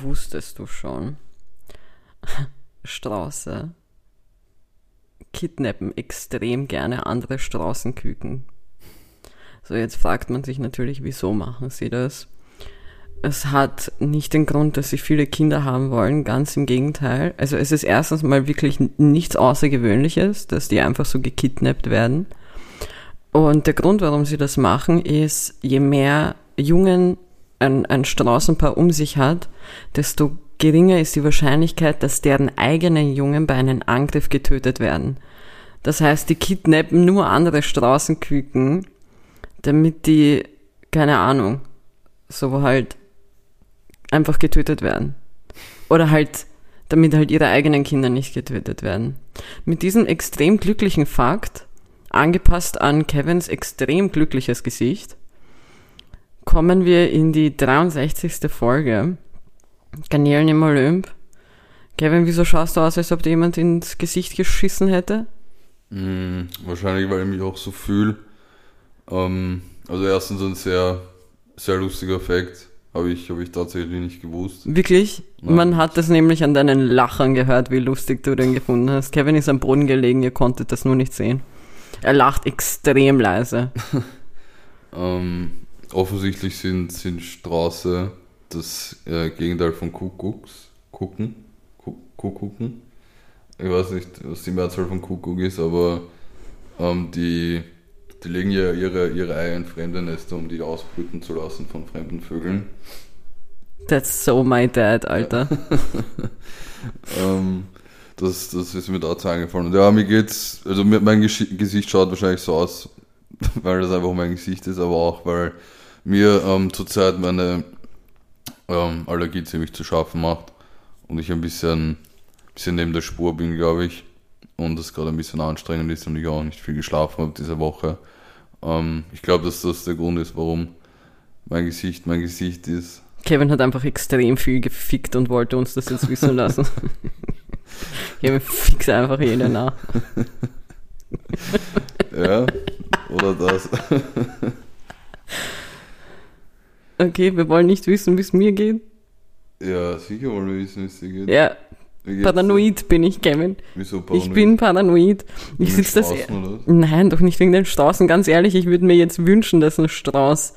wusstest du schon, Strauße kidnappen extrem gerne andere Straußenküken. So, jetzt fragt man sich natürlich, wieso machen sie das? Es hat nicht den Grund, dass sie viele Kinder haben wollen, ganz im Gegenteil. Also es ist erstens mal wirklich nichts Außergewöhnliches, dass die einfach so gekidnappt werden. Und der Grund, warum sie das machen, ist, je mehr Jungen ein, ein Straußenpaar um sich hat, desto geringer ist die Wahrscheinlichkeit, dass deren eigenen Jungen bei einem Angriff getötet werden. Das heißt, die kidnappen nur andere Straußenküken, damit die, keine Ahnung, so halt einfach getötet werden. Oder halt, damit halt ihre eigenen Kinder nicht getötet werden. Mit diesem extrem glücklichen Fakt, angepasst an Kevins extrem glückliches Gesicht, kommen wir in die 63. Folge. Garnelen im Olymp. Kevin, wieso schaust du aus, als ob dir jemand ins Gesicht geschissen hätte? Mm, wahrscheinlich, weil ich mich auch so fühle. Ähm, also erstens ein sehr, sehr lustiger Fakt. Habe ich, hab ich tatsächlich nicht gewusst. Wirklich? Nein. Man hat das nämlich an deinen Lachern gehört, wie lustig du den gefunden hast. Kevin ist am Boden gelegen, ihr konntet das nur nicht sehen. Er lacht extrem leise. Ähm, offensichtlich sind, sind Straße das äh, Gegenteil von Kuckucks. Kucken? Ku- Kuckucken? Ich weiß nicht, was die Mehrzahl von Kuckuck ist, aber ähm, die, die legen ja ihre, ihre Eier in fremde Nester, um die ausbrüten zu lassen von fremden Vögeln. That's so my dad, Alter. Ähm, das, das ist mir dazu eingefallen. Ja, mir geht's, also mein Gesicht schaut wahrscheinlich so aus, weil das einfach mein Gesicht ist, aber auch, weil mir ähm, zurzeit meine ähm, Allergie ziemlich zu schaffen macht und ich ein bisschen, bisschen neben der Spur bin, glaube ich. Und es gerade ein bisschen anstrengend ist und ich auch nicht viel geschlafen habe diese Woche. Ähm, ich glaube, dass das der Grund ist, warum mein Gesicht mein Gesicht ist. Kevin hat einfach extrem viel gefickt und wollte uns das jetzt wissen lassen. Kevin fixt einfach jeden nach. Ja, oder das. Okay, wir wollen nicht wissen, wie es mir geht. Ja, sicher wollen wir wissen, wie es dir geht. Ja, paranoid bin ich, Kevin. Wieso paranoid? Ich bin paranoid. Ich Wegen sitze das. Nein, doch nicht wegen den Straßen. Ganz ehrlich, ich würde mir jetzt wünschen, dass ein Strauß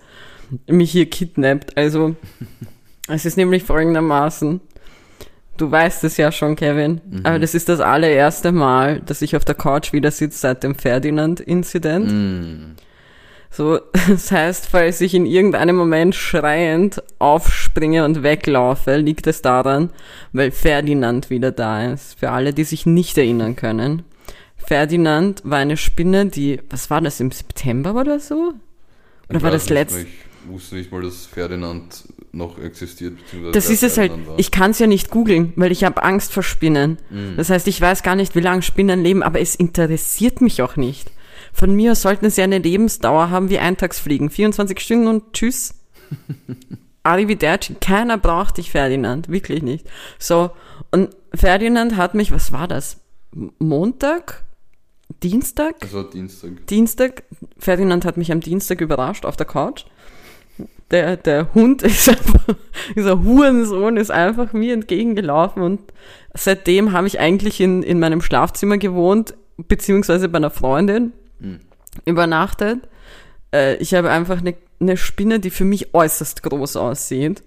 mich hier kidnappt. Also, es ist nämlich folgendermaßen. Du weißt es ja schon, Kevin, Mhm. aber das ist das allererste Mal, dass ich auf der Couch wieder sitze seit dem Ferdinand-Inzident. Mm. So, das heißt, falls ich in irgendeinem Moment schreiend aufspringe und weglaufe, liegt es daran, weil Ferdinand wieder da ist. Für alle, die sich nicht erinnern können. Ferdinand war eine Spinne, die, was war das, im September oder so? Oder Ich war das letzte? Ich wusste nicht mal, dass Ferdinand noch existiert. Das ist es halt, war. ich kann es ja nicht googeln, weil ich habe Angst vor Spinnen. Mhm. Das heißt, ich weiß gar nicht, wie lange Spinnen leben, aber es interessiert mich auch nicht. Von mir sollten sie eine Lebensdauer haben wie Eintagsfliegen. 24 Stunden und tschüss. Arrivederci. Keiner braucht dich, Ferdinand. Wirklich nicht. So. Und Ferdinand hat mich, was war das? Montag? Dienstag? War Dienstag. Dienstag, Ferdinand hat mich am Dienstag überrascht auf der Couch. Der, der Hund ist einfach, dieser Hurensohn ist einfach mir entgegengelaufen und seitdem habe ich eigentlich in, in meinem Schlafzimmer gewohnt, beziehungsweise bei einer Freundin Mhm. übernachtet. Äh, ich habe einfach eine, eine Spinne, die für mich äußerst groß aussieht.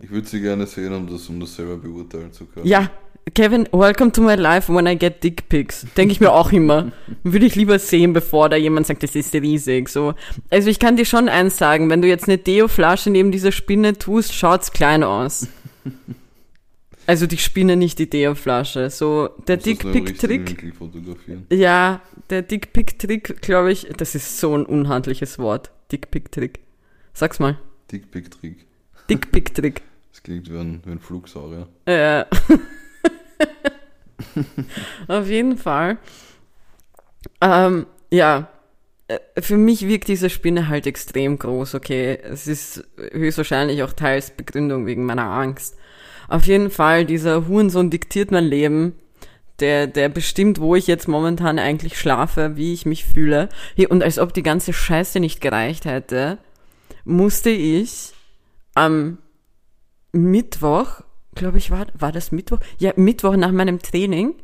Ich würde sie gerne sehen, um das, um das selber beurteilen zu können. Ja, Kevin, welcome to my life when I get dick pics. Denke ich mir auch immer. Würde ich lieber sehen, bevor da jemand sagt, das ist riesig. So. Also ich kann dir schon eins sagen, wenn du jetzt eine Deo-Flasche neben dieser Spinne tust, schaut's klein aus. Also die Spinne, nicht die Deo-Flasche. So, der Dickpick-Trick. Ja, der Dickpick-Trick, glaube ich, das ist so ein unhandliches Wort. Dickpick-Trick. Sag's mal. Dickpick-Trick. Dickpick-Trick. Das klingt wie ein, wie ein Flugsaurier. Ja. Auf jeden Fall. Ähm, ja. Äh, Für mich wirkt diese Spinne halt extrem groß, okay. Es ist höchstwahrscheinlich auch teils Begründung wegen meiner Angst. Auf jeden Fall, dieser Hurensohn diktiert mein Leben. Der, der bestimmt, wo ich jetzt momentan eigentlich schlafe, wie ich mich fühle. Und als ob die ganze Scheiße nicht gereicht hätte, musste ich am Mittwoch, glaube ich, war, war das Mittwoch? Ja, Mittwoch nach meinem Training,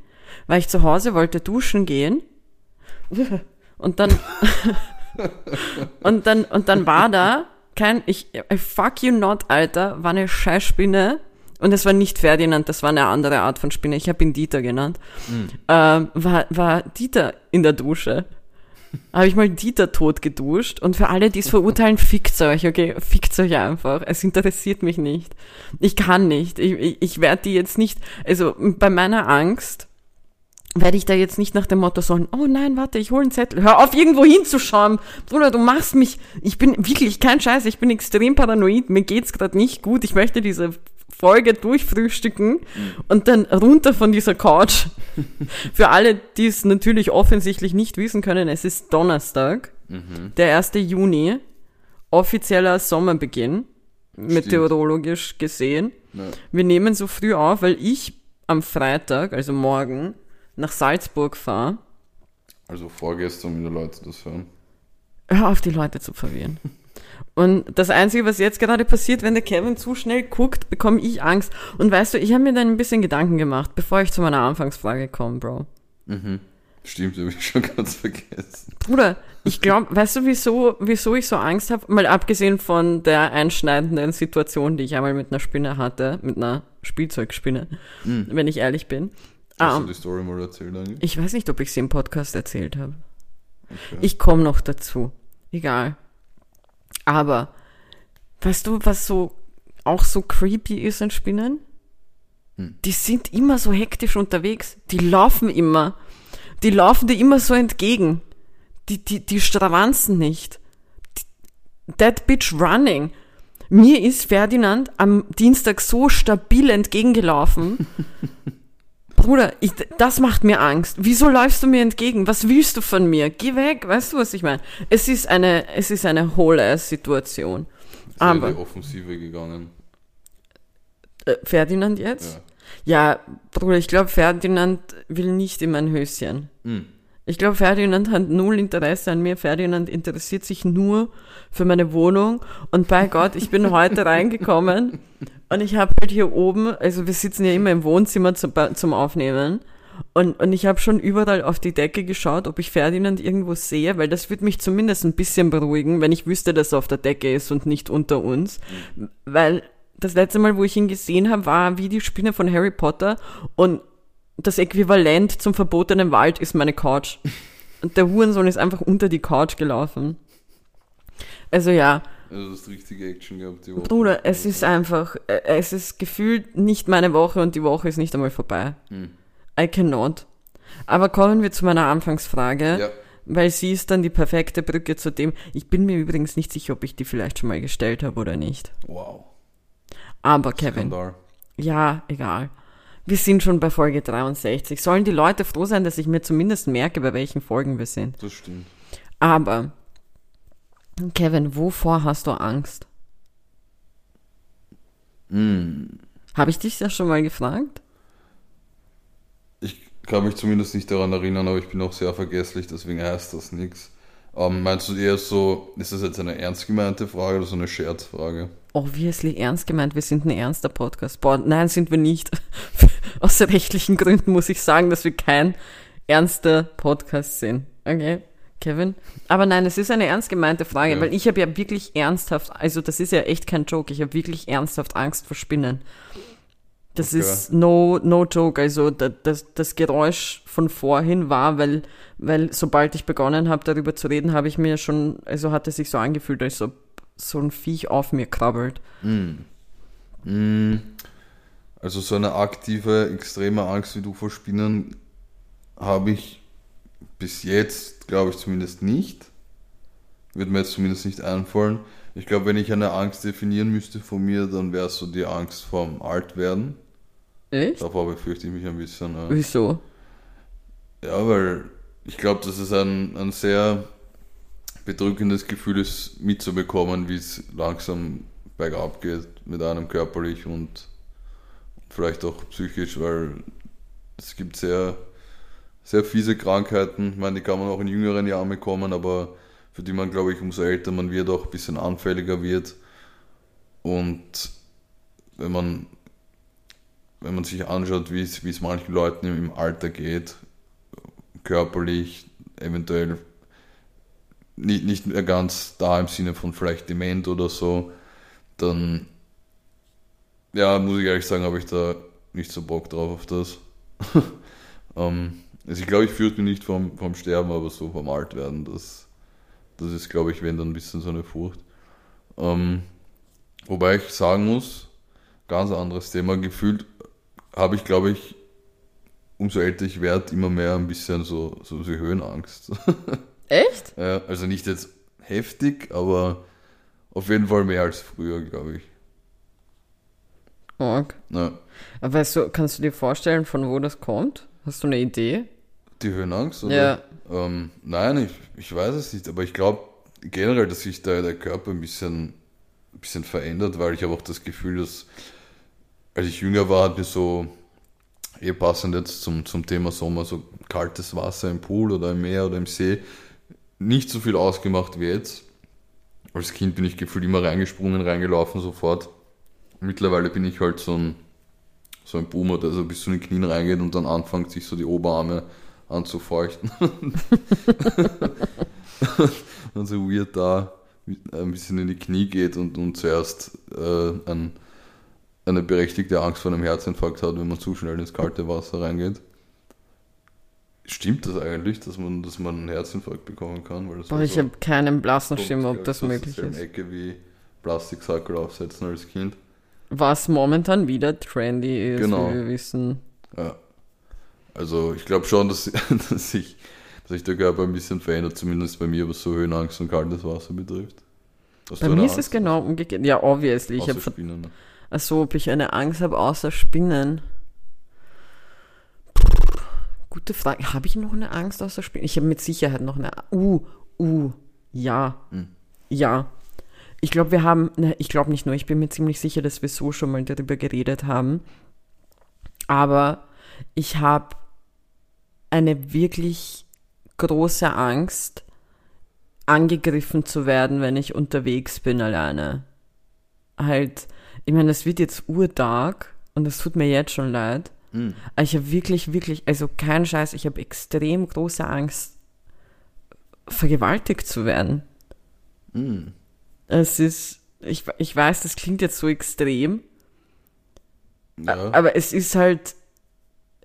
war ich zu Hause, wollte duschen gehen. Und dann, und dann, und dann war da kein, ich, I fuck you not, Alter, war eine Scheißspinne. Und es war nicht Ferdinand, das war eine andere Art von Spinne. Ich habe ihn Dieter genannt. Ähm, war, war Dieter in der Dusche. Habe ich mal Dieter tot geduscht. Und für alle, die es verurteilen, fickt euch, okay? Fickt euch einfach. Es interessiert mich nicht. Ich kann nicht. Ich, ich, ich werde die jetzt nicht, also bei meiner Angst werde ich da jetzt nicht nach dem Motto sagen, oh nein, warte, ich hole einen Zettel. Hör auf, irgendwo hinzuschauen. Bruder, du machst mich, ich bin wirklich kein Scheiß, ich bin extrem paranoid, mir geht's gerade nicht gut, ich möchte diese Folge durchfrühstücken und dann runter von dieser Couch. Für alle, die es natürlich offensichtlich nicht wissen können, es ist Donnerstag, der 1. Juni, offizieller Sommerbeginn, meteorologisch gesehen. Ja. Wir nehmen so früh auf, weil ich am Freitag, also morgen, nach Salzburg fahre. Also vorgestern, wie die Leute das hören. Hör auf, die Leute zu verwirren. Und das Einzige, was jetzt gerade passiert, wenn der Kevin zu schnell guckt, bekomme ich Angst. Und weißt du, ich habe mir dann ein bisschen Gedanken gemacht, bevor ich zu meiner Anfangsfrage komme, Bro. Stimmt, habe ich schon ganz vergessen. Bruder, ich glaube, weißt du, wieso, wieso ich so Angst habe? Mal abgesehen von der einschneidenden Situation, die ich einmal mit einer Spinne hatte, mit einer Spielzeugspinne, wenn ich ehrlich bin. Hast Ah, du die Story mal erzählt eigentlich? ich weiß nicht, ob ich sie im Podcast erzählt habe. Okay. Ich komme noch dazu. Egal. Aber, weißt du, was so auch so creepy ist an Spinnen? Die sind immer so hektisch unterwegs. Die laufen immer. Die laufen dir immer so entgegen. Die, die, die stravanzen nicht. Die, that bitch running. Mir ist Ferdinand am Dienstag so stabil entgegengelaufen. Bruder, ich, das macht mir Angst. Wieso läufst du mir entgegen? Was willst du von mir? Geh weg. Weißt du, was ich meine? Es ist eine, es ist eine whole Situation. Ist ja in Aber die Offensive gegangen. äh, Ferdinand jetzt? Ja, Bruder, ich glaube, Ferdinand will nicht in mein Höschen. Hm. Ich glaube, Ferdinand hat null Interesse an mir. Ferdinand interessiert sich nur für meine Wohnung. Und bei Gott, ich bin heute reingekommen und ich habe halt hier oben, also wir sitzen ja immer im Wohnzimmer zum, zum Aufnehmen. Und, und ich habe schon überall auf die Decke geschaut, ob ich Ferdinand irgendwo sehe, weil das würde mich zumindest ein bisschen beruhigen, wenn ich wüsste, dass er auf der Decke ist und nicht unter uns. Weil das letzte Mal, wo ich ihn gesehen habe, war wie die Spinne von Harry Potter und das Äquivalent zum verbotenen Wald ist meine Couch. Und der Hurensohn ist einfach unter die Couch gelaufen. Also ja, Also das richtige Action gehabt die Woche. Bruder, es ist einfach, äh, es ist gefühlt nicht meine Woche und die Woche ist nicht einmal vorbei. I cannot. Aber kommen wir zu meiner Anfangsfrage, Ja. weil sie ist dann die perfekte Brücke zu dem. Ich bin mir übrigens nicht sicher, ob ich die vielleicht schon mal gestellt habe oder nicht. Wow. Aber Kevin, Skandal. ja, egal. Wir sind schon bei Folge 63. Sollen die Leute froh sein, dass ich mir zumindest merke, bei welchen Folgen wir sind. Das stimmt. Aber, Kevin, wovor hast du Angst? Hm. Habe ich dich das schon mal gefragt? Ich kann mich zumindest nicht daran erinnern, aber ich bin auch sehr vergesslich, deswegen heißt das nichts. Ähm, meinst du eher so, ist das jetzt eine ernst gemeinte Frage oder so eine Scherzfrage? Obviously ernst gemeint, wir sind ein ernster Podcast. Boah, nein, sind wir nicht. Aus rechtlichen Gründen muss ich sagen, dass wir kein ernster Podcast sind. Okay, Kevin? Aber nein, es ist eine ernst gemeinte Frage, Ja. weil ich habe ja wirklich ernsthaft, also das ist ja echt kein Joke, ich habe wirklich ernsthaft Angst vor Spinnen. Das Okay. ist no, no joke. Also da- das, das Geräusch von vorhin war, weil, weil sobald ich begonnen habe, darüber zu reden, habe ich mir schon, also hat es sich so angefühlt, als ob so ein Viech auf mir krabbelt. Mm, Also so eine aktive, extreme Angst wie du vor Spinnen habe ich bis jetzt, glaube ich zumindest nicht. Wird mir jetzt zumindest nicht einfallen. Ich glaube, wenn ich eine Angst definieren müsste von mir, dann wäre es so die Angst vorm Altwerden. Echt? Davor befürchte ich mich ein bisschen. Äh, Wieso? Ja, weil ich glaube, dass es ein, ein sehr bedrückendes Gefühl ist, mitzubekommen, wie es langsam bergab geht mit einem körperlich und vielleicht auch psychisch, weil es gibt sehr, sehr fiese Krankheiten. Ich meine, die kann man auch in jüngeren Jahren bekommen, aber für die man, glaube ich, umso älter man wird, auch ein bisschen anfälliger wird. Und wenn man, wenn man sich anschaut, wie es, wie es manchen Leuten im, Alter geht, körperlich, eventuell nicht, nicht mehr ganz da im Sinne von vielleicht dement oder so, dann, ja, muss ich ehrlich sagen, habe ich da nicht so Bock drauf auf das. ähm, also ich glaube, ich fürchte mich nicht vom, vom Sterben, aber so vom Altwerden, das, das ist, glaube ich, wenn dann ein bisschen so eine Furcht. Ähm, wobei ich sagen muss, ganz anderes Thema, gefühlt habe ich, glaube ich, umso älter ich werde, immer mehr ein bisschen so, so, so Höhenangst. Echt? ja, also nicht jetzt heftig, aber auf jeden Fall mehr als früher, glaube ich. Org. Ja. Aber weißt du, kannst du dir vorstellen, von wo das kommt? Hast du eine Idee? Die Höhenangst? Oder? Ja. Ähm, nein, ich, ich weiß es nicht, aber ich glaube generell, dass sich da der Körper ein bisschen, ein bisschen verändert, weil ich habe auch das Gefühl, dass als ich jünger war, hat mir so, eh passend jetzt zum, zum Thema Sommer, so kaltes Wasser im Pool oder im Meer oder im See, nicht so viel ausgemacht wie jetzt. Als Kind bin ich gefühlt immer reingesprungen, reingelaufen sofort. Mittlerweile bin ich halt so ein, so ein Boomer, der so bis zu den Knien reingeht und dann anfängt, sich so die Oberarme anzufeuchten. und so weird da ein bisschen in die Knie geht und, und zuerst äh, ein, eine berechtigte Angst vor einem Herzinfarkt hat, wenn man zu schnell ins kalte Wasser reingeht. Stimmt das eigentlich, dass man, dass man einen Herzinfarkt bekommen kann? Weil das Boah, ich so- habe keinen blassen Schimmer, ob das ich, möglich ist. Ecke wie Plastiksackel aufsetzen als Kind. Was momentan wieder trendy ist, Genau. wie wir wissen. Ja. Also ich glaube schon, dass, dass, sich, dass sich der Körper ein bisschen verändert, zumindest bei mir, was so Höhenangst und kaltes Wasser betrifft. Hast Bei mir ist es Angst? genau umgekehrt. Ja, obviously. Ich habe Spinnen. ne? Also, ob ich eine Angst habe außer Spinnen? Gute Frage. Habe ich noch eine Angst außer Spinnen? Ich habe mit Sicherheit noch eine. Uh, uh, ja. Hm. Ja. Ich glaube, wir haben. Ne, ich glaube nicht nur, ich bin mir ziemlich sicher, dass wir so schon mal darüber geredet haben. Aber ich habe eine wirklich große Angst, angegriffen zu werden, wenn ich unterwegs bin alleine halt, ich meine, es wird jetzt urtag und es tut mir jetzt schon leid. Hm. Aber ich habe wirklich, wirklich, also kein Scheiß, ich habe extrem große Angst, vergewaltigt zu werden. Hm. Es ist, ich, ich weiß, das klingt jetzt so extrem, Ja. aber es ist halt,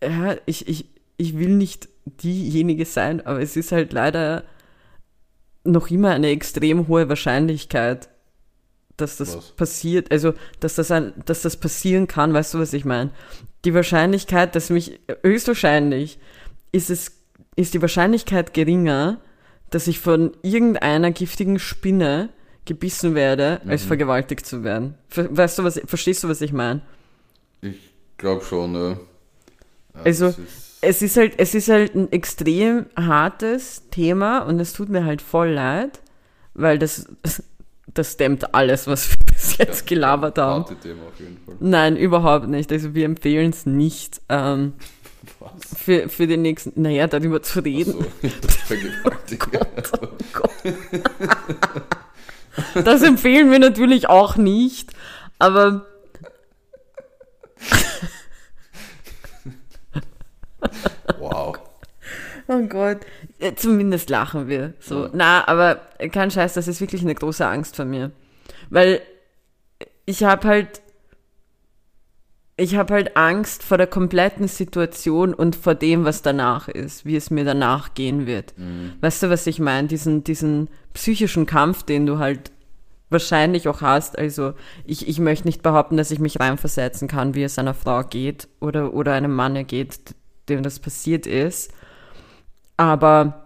ja, ich, ich, ich will nicht diejenige sein, aber es ist halt leider noch immer eine extrem hohe Wahrscheinlichkeit, dass das Was? passiert, also dass das ein, dass das passieren kann, weißt du, was ich meine? Die Wahrscheinlichkeit, dass mich höchstwahrscheinlich ist es ist die Wahrscheinlichkeit geringer, dass ich von irgendeiner giftigen Spinne gebissen werde, als Mhm. vergewaltigt zu werden. Weißt du was? Verstehst du was ich meine? Ich glaube schon, ja. ja Also, das ist- es ist halt, es ist halt ein extrem hartes Thema und es tut mir halt voll leid, weil das, das dämmt alles, was wir bis jetzt gelabert haben. Party-Thema auf jeden Fall. Nein, überhaupt nicht. Also wir empfehlen es nicht ähm, Was? für, für den nächsten, naja, darüber zu reden. So, Vergewaltigung. Oh Gott. Das empfehlen wir natürlich auch nicht, aber Wow. Oh Gott. Äh, Zumindest lachen wir. So. Ja. Na, aber kein Scheiß, das ist wirklich eine große Angst von mir. Weil ich habe halt. Ich habe halt Angst vor der kompletten Situation und vor dem, was danach ist, wie es mir danach gehen wird. Mhm. Weißt du, was ich meine? Diesen, diesen psychischen Kampf, den du halt wahrscheinlich auch hast. Also ich, ich möchte nicht behaupten, dass ich mich reinversetzen kann, wie es einer Frau geht oder, oder einem Mann geht, dem das passiert ist. Aber,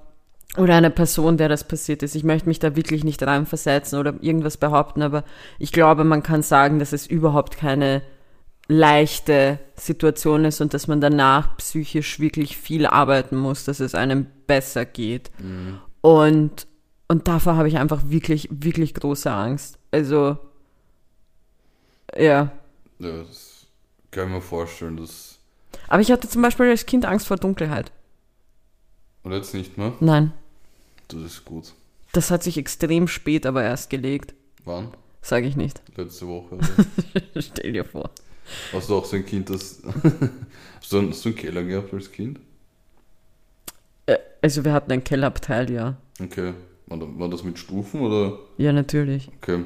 oder einer Person, der das passiert ist. Ich möchte mich da wirklich nicht reinversetzen oder irgendwas behaupten, aber ich glaube, man kann sagen, dass es überhaupt keine leichte Situation ist und dass man danach psychisch wirklich viel arbeiten muss, dass es einem besser geht. Mhm. Und, und davor habe ich einfach wirklich, wirklich große Angst. Also, ja. Ja, das kann ich mir vorstellen. Das Aber ich hatte zum Beispiel als Kind Angst vor Dunkelheit. und jetzt nicht mehr. Nein. Das ist gut. Das hat sich extrem spät aber erst gelegt. Wann? Sage ich nicht. Letzte Woche. Stell dir vor. Hast du auch so ein Kind, das. hast, du, hast du einen Keller gehabt als Kind? Äh, Also wir hatten ein Kellerabteil, ja. Okay. War, da- war das mit Stufen oder? Ja, natürlich. Okay.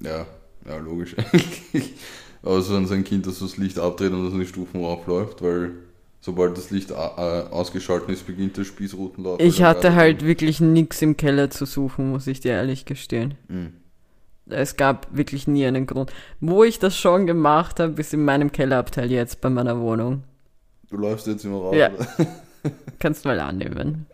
Ja, ja, logisch eigentlich. Aber so ein Kind, das das Licht abdreht und das in die Stufen raufläuft, weil sobald das Licht a- äh, ausgeschaltet ist, beginnt der Spießrutenlauf. Ich hatte halt wirklich nichts im Keller zu suchen, muss ich dir ehrlich gestehen. Mhm. Es gab wirklich nie einen Grund. Wo ich das schon gemacht habe, ist in meinem Kellerabteil jetzt bei meiner Wohnung. Du läufst jetzt immer raus. Ja. Kannst mal annehmen.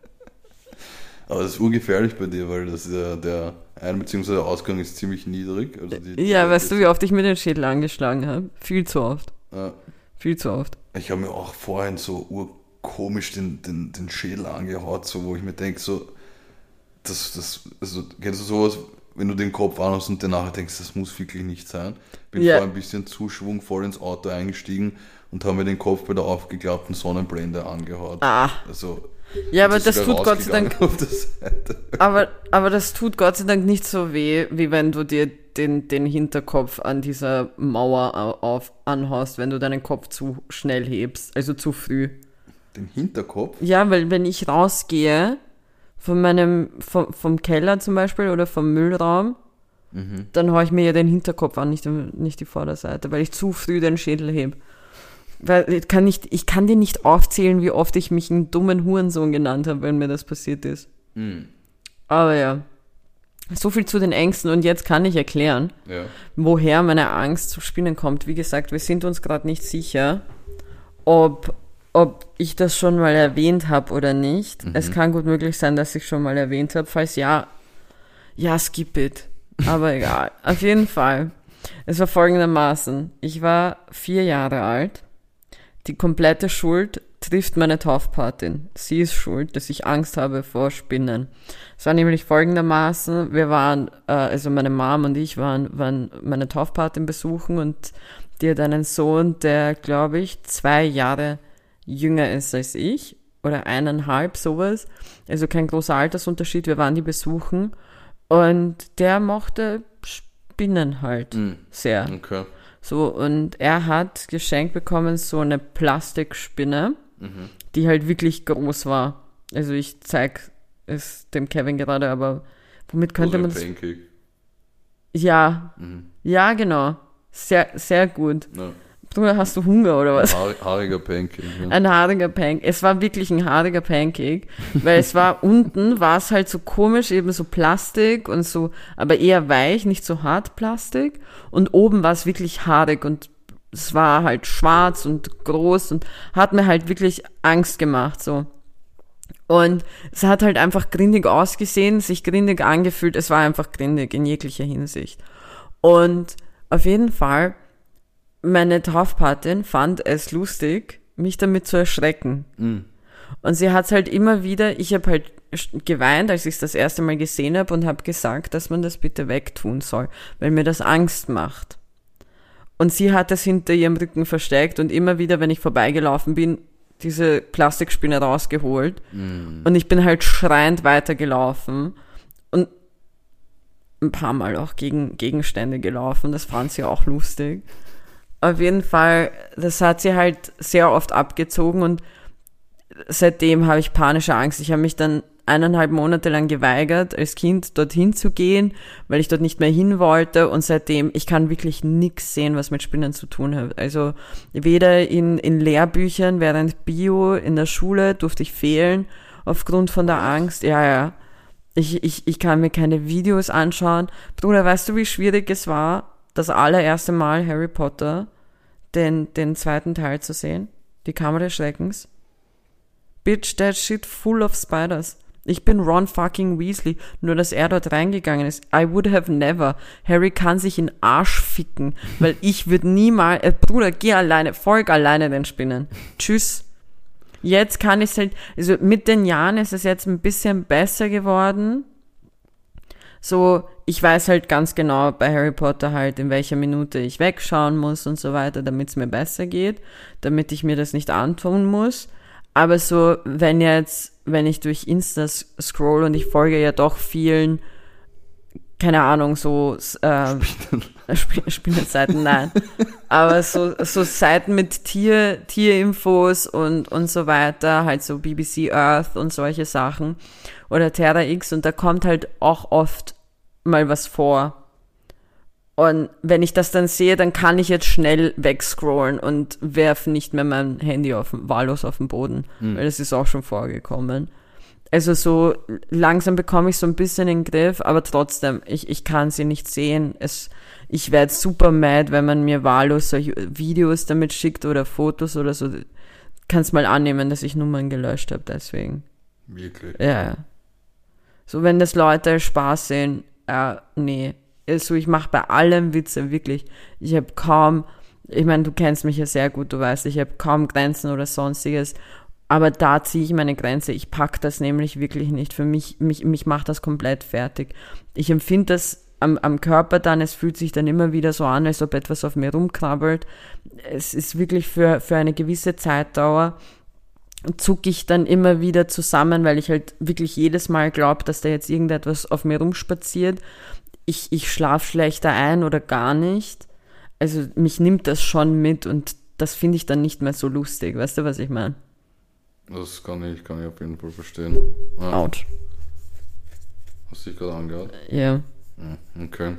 Aber das ist ungefährlich bei dir, weil das der, der Ein- bzw. Ausgang ist ziemlich niedrig. Also die, Ja, weißt du, wie oft ich mir den Schädel angeschlagen habe? Viel zu oft. Ja. Viel zu oft. Ich habe mir auch vorhin so urkomisch den, den, den Schädel angehaut, so wo ich mir denke, so, das, das, also, kennst du sowas, wenn du den Kopf anhast und dir nachher denkst, das muss wirklich nicht sein. Bin Ja. vorher ein bisschen zu schwungvoll ins Auto eingestiegen und habe mir den Kopf bei der aufgeklappten Sonnenblende angehaut. Ah. Also, Ja, aber das tut Gott sei Dank rausgegangen Auf der Seite. Aber, aber das tut Gott sei Dank nicht so weh, wie wenn du dir den, den Hinterkopf an dieser Mauer au- auf, anhaust, wenn du deinen Kopf zu schnell hebst, also zu früh. Den Hinterkopf? Ja, weil wenn ich rausgehe, von meinem, vom, vom Keller zum Beispiel oder vom Müllraum, dann haue ich mir ja den Hinterkopf an, nicht, nicht die Vorderseite, weil ich zu früh den Schädel heb. Weil ich kann, nicht, ich kann dir nicht aufzählen, wie oft ich mich einen dummen Hurensohn genannt habe, wenn mir das passiert ist. Hm. Aber ja, so viel zu den Ängsten und jetzt kann ich erklären, Ja. woher meine Angst zu Spinnen kommt. Wie gesagt, wir sind uns gerade nicht sicher, ob, ob ich das schon mal erwähnt habe oder nicht. Es kann gut möglich sein, dass ich schon mal erwähnt habe. Falls ja, ja, skip it. Aber egal. Auf jeden Fall. Es war folgendermaßen. Ich war vier Jahre alt. Die komplette Schuld trifft meine Taufpatin. Sie ist schuld, dass ich Angst habe vor Spinnen. Es war nämlich folgendermaßen, wir waren, äh, also meine Mom und ich waren, waren meine Taufpatin besuchen und die hat einen Sohn, der, glaube ich, zwei Jahre jünger ist als ich oder eineinhalb, sowas. Also kein großer Altersunterschied, wir waren die besuchen und der mochte Spinnen halt Hm. sehr. Okay. So, und er hat geschenkt bekommen so eine Plastikspinne, die halt wirklich groß war. Also ich zeig es dem Kevin gerade, aber womit könnte Oder man ein das? Pancake. Ja, Mhm. ja, genau. Sehr, sehr gut. Ja. Bruder, hast du Hunger oder was? Haar, haariger Pancake. Ja. Ein haariger Pancake. Es war wirklich ein haariger Pancake, weil es war unten, war es halt so komisch, eben so Plastik und so, aber eher weich, nicht so hart Plastik. Und oben war es wirklich haarig und es war halt schwarz und groß und hat mir halt wirklich Angst gemacht, so. Und es hat halt einfach grindig ausgesehen, sich grindig angefühlt. Es war einfach grindig in jeglicher Hinsicht. Und auf jeden Fall, meine Taufpatin fand es lustig, mich damit zu erschrecken. Mhm. Und sie hat's halt immer wieder, ich habe halt geweint, als ich es das erste Mal gesehen habe und habe gesagt, dass man das bitte wegtun soll, weil mir das Angst macht. Und sie hat es hinter ihrem Rücken versteckt und immer wieder, wenn ich vorbeigelaufen bin, diese Plastikspinne rausgeholt. Und ich bin halt schreiend weitergelaufen und ein paar Mal auch gegen Gegenstände gelaufen. Das fand sie auch lustig. Auf jeden Fall, das hat sie halt sehr oft abgezogen und seitdem habe ich panische Angst. Ich habe mich dann eineinhalb Monate lang geweigert, als Kind dorthin zu gehen, weil ich dort nicht mehr hin wollte und seitdem, ich kann wirklich nichts sehen, was mit Spinnen zu tun hat. Also weder in, in Lehrbüchern, während Bio in der Schule durfte ich fehlen aufgrund von der Angst. Ja, ja. Ich, ich, ich kann mir keine Videos anschauen. Bruder, weißt du, wie schwierig es war, das allererste Mal Harry Potter, den, den zweiten Teil zu sehen? Die Kammer des Schreckens? Bitch, that shit full of spiders. Ich bin Ron fucking Weasley, nur dass er dort reingegangen ist. I would have never. Harry kann sich in Arsch ficken, weil ich würde niemals, äh, Bruder, geh alleine, folg alleine den Spinnen. Tschüss. Jetzt kann ich halt, also mit den Jahren ist es jetzt ein bisschen besser geworden. So, ich weiß halt ganz genau bei Harry Potter halt, in welcher Minute ich wegschauen muss und so weiter, damit es mir besser geht, damit ich mir das nicht antun muss. Aber so, wenn jetzt, wenn ich durch Insta scroll und ich folge ja doch vielen keine Ahnung, so äh, Sp Spinnenseiten, nein. Aber so, so Seiten mit Tier, Tierinfos und, und so weiter, halt so BBC Earth und solche Sachen. Oder Terra X und da kommt halt auch oft mal was vor. Und wenn ich das dann sehe, dann kann ich jetzt schnell wegscrollen und werfe nicht mehr mein Handy auf, wahllos auf den Boden, Hm. weil das ist auch schon vorgekommen. Also so langsam bekomme ich so ein bisschen in den Griff, aber trotzdem, ich, ich kann sie nicht sehen. Es, ich werde super mad, wenn man mir wahllos solche Videos damit schickt oder Fotos oder so. Kannst mal annehmen, dass ich Nummern gelöscht habe, deswegen. Wirklich. Ja. So, wenn das Leute Spaß sehen, äh, nee. Also ich mache bei allem Witze, wirklich. Ich habe kaum, ich meine, du kennst mich ja sehr gut, du weißt, ich habe kaum Grenzen oder sonstiges. Aber da ziehe ich meine Grenze. Ich pack das nämlich wirklich nicht. Für mich, mich, mich macht das komplett fertig. Ich empfinde das am, am Körper dann, es fühlt sich dann immer wieder so an, als ob etwas auf mir rumkrabbelt. Es ist wirklich für, für eine gewisse Zeitdauer zucke ich dann immer wieder zusammen, weil ich halt wirklich jedes Mal glaube, dass da jetzt irgendetwas auf mir rumspaziert. Ich, ich schlafe schlechter ein oder gar nicht. Also mich nimmt das schon mit und das finde ich dann nicht mehr so lustig. Weißt du, was ich meine? Das kann ich, kann ich auf jeden Fall verstehen. Ja, Autsch. hast du dich gerade angehört? Ja. Ja, okay.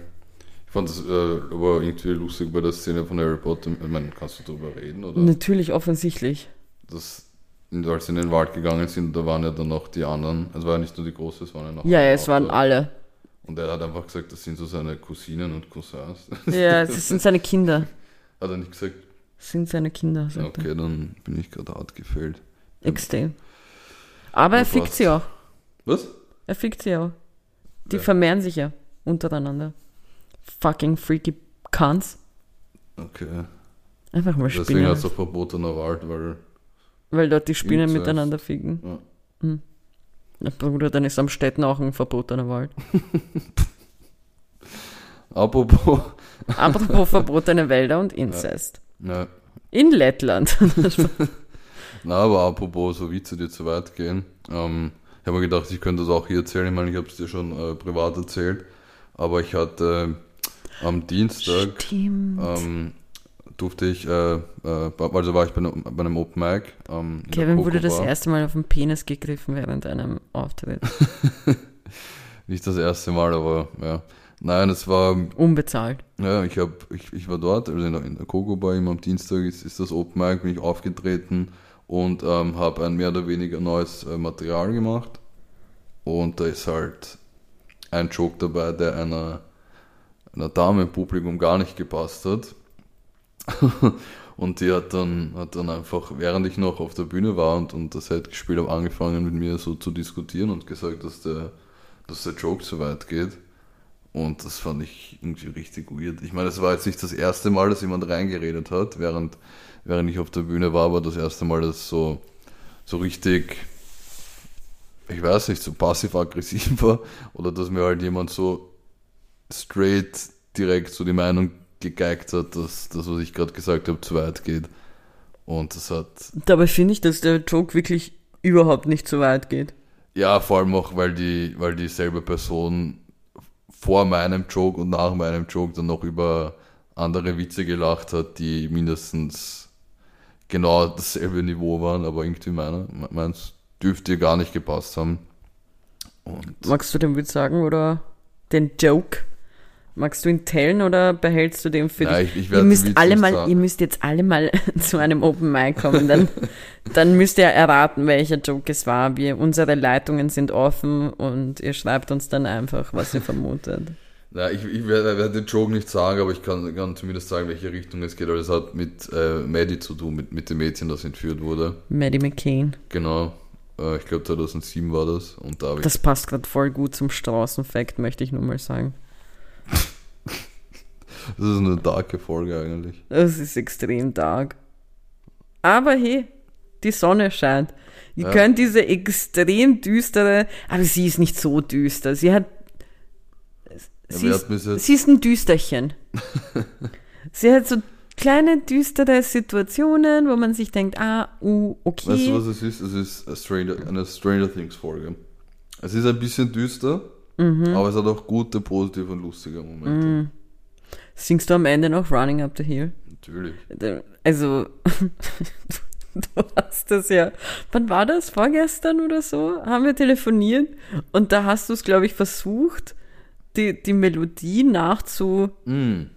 Ich fand das äh, aber irgendwie lustig bei der Szene von Harry Potter. Ich meine, kannst du darüber reden? Oder? Natürlich, offensichtlich. Das, als sie in den Wald gegangen sind, da waren ja dann noch die anderen. Es war ja nicht nur die Große, es waren ja noch Ja, ja, es waren da. alle. Und er hat einfach gesagt, das sind so seine Cousinen und Cousins. Ja, es sind seine Kinder. hat er nicht gesagt? Es sind seine Kinder, sagt Okay, dann bin ich gerade hart gefällt. er. Extrem. Aber er fickt sie auch. Was? Er fickt sie auch. Die Ja. vermehren sich ja untereinander. Fucking freaky cunts. Okay. Einfach mal Deswegen Spinnen. hat es auch verbotener Wald, weil. Weil dort die Spinnen miteinander ficken. Ja. Na, Bruder, dann ist am Städten auch ein verbotener Wald. Apropos. Apropos verbotene Wälder und Inzest. Ja. In Lettland. Na, aber apropos so Witze, die zu weit gehen. Ähm, ich habe mir gedacht, ich könnte das auch hier erzählen. Ich meine, ich habe es dir schon äh, privat erzählt. Aber ich hatte äh, am Dienstag ähm, durfte ich, äh, äh, also war ich bei einem, bei einem Open Mic. Ähm, Kevin wurde das erste Mal auf den Penis gegriffen während einem Auftritt. Nicht das erste Mal, aber ja. Nein, es war, Unbezahlt. ja, ich hab, ich, ich war dort, also in der, in der Coco Bar, immer am Dienstag ist, ist das Open Mic, bin ich aufgetreten und ähm, habe ein mehr oder weniger neues äh, Material gemacht. Und da ist halt ein Joke dabei, der einer, einer Dame im Publikum gar nicht gepasst hat. und die hat dann, hat dann einfach, während ich noch auf der Bühne war und, und das Set gespielt habe, angefangen mit mir so zu diskutieren und gesagt, dass der, dass der Joke zu weit geht. Und das fand ich irgendwie richtig weird. Ich meine, es war jetzt nicht das erste Mal, dass jemand reingeredet hat, während, während ich auf der Bühne war, aber das erste Mal, dass so, so richtig, ich weiß nicht, so passiv-aggressiv war oder dass mir halt jemand so straight direkt so die Meinung gegeigt hat, dass das, was ich gerade gesagt habe, zu weit geht. Und das hat, Dabei finde ich, dass der Joke wirklich überhaupt nicht so weit geht. ja, vor allem auch, weil die, weil dieselbe Person vor meinem Joke und nach meinem Joke dann noch über andere Witze gelacht hat, die mindestens genau dasselbe Niveau waren, aber irgendwie meiner, meins dürfte gar nicht gepasst haben. Und Magst du den Witz sagen oder den Joke? Magst du ihn teilen oder behältst du den für Nein, dich? ich- ich ihr müsst alle mal, sagen. ihr müsst jetzt alle mal zu einem Open Mic kommen, dann, dann müsst ihr erraten, welcher Joke es war. Wir, unsere Leitungen sind offen und ihr schreibt uns dann einfach, was ihr vermutet. Ja, ich, ich werde, werde den Joke nicht sagen, aber ich kann, kann zumindest sagen, welche Richtung es geht. Also es hat mit äh, Maddie zu tun, mit, mit dem Mädchen, das entführt wurde. Maddie McCain. Genau. Äh, ich glaube 2007 war das. Und da. Das passt gerade voll gut zum Straßenfakt, möchte ich nur mal sagen. Das ist eine darke Folge eigentlich. Das ist extrem dark. Aber hey, die Sonne scheint. Ihr Ja. könnt diese extrem düstere, aber sie ist nicht so düster. Sie hat. Sie, wer ist, sie ist ein Düsterchen. sie hat so kleine düstere Situationen, wo man sich denkt, ah, uh, okay. Weißt du, was es ist? Es ist eine Stranger, eine Stranger Things Folge. Es ist ein bisschen düster, Mhm. Aber es hat auch gute, positive und lustige Momente. Singst du am Ende noch Running Up the Hill? Natürlich. Also, du hast das ja. Wann war das? Vorgestern oder so? Haben wir telefoniert und da hast du es, glaube ich, versucht, die, die Melodie nachzu. Mm.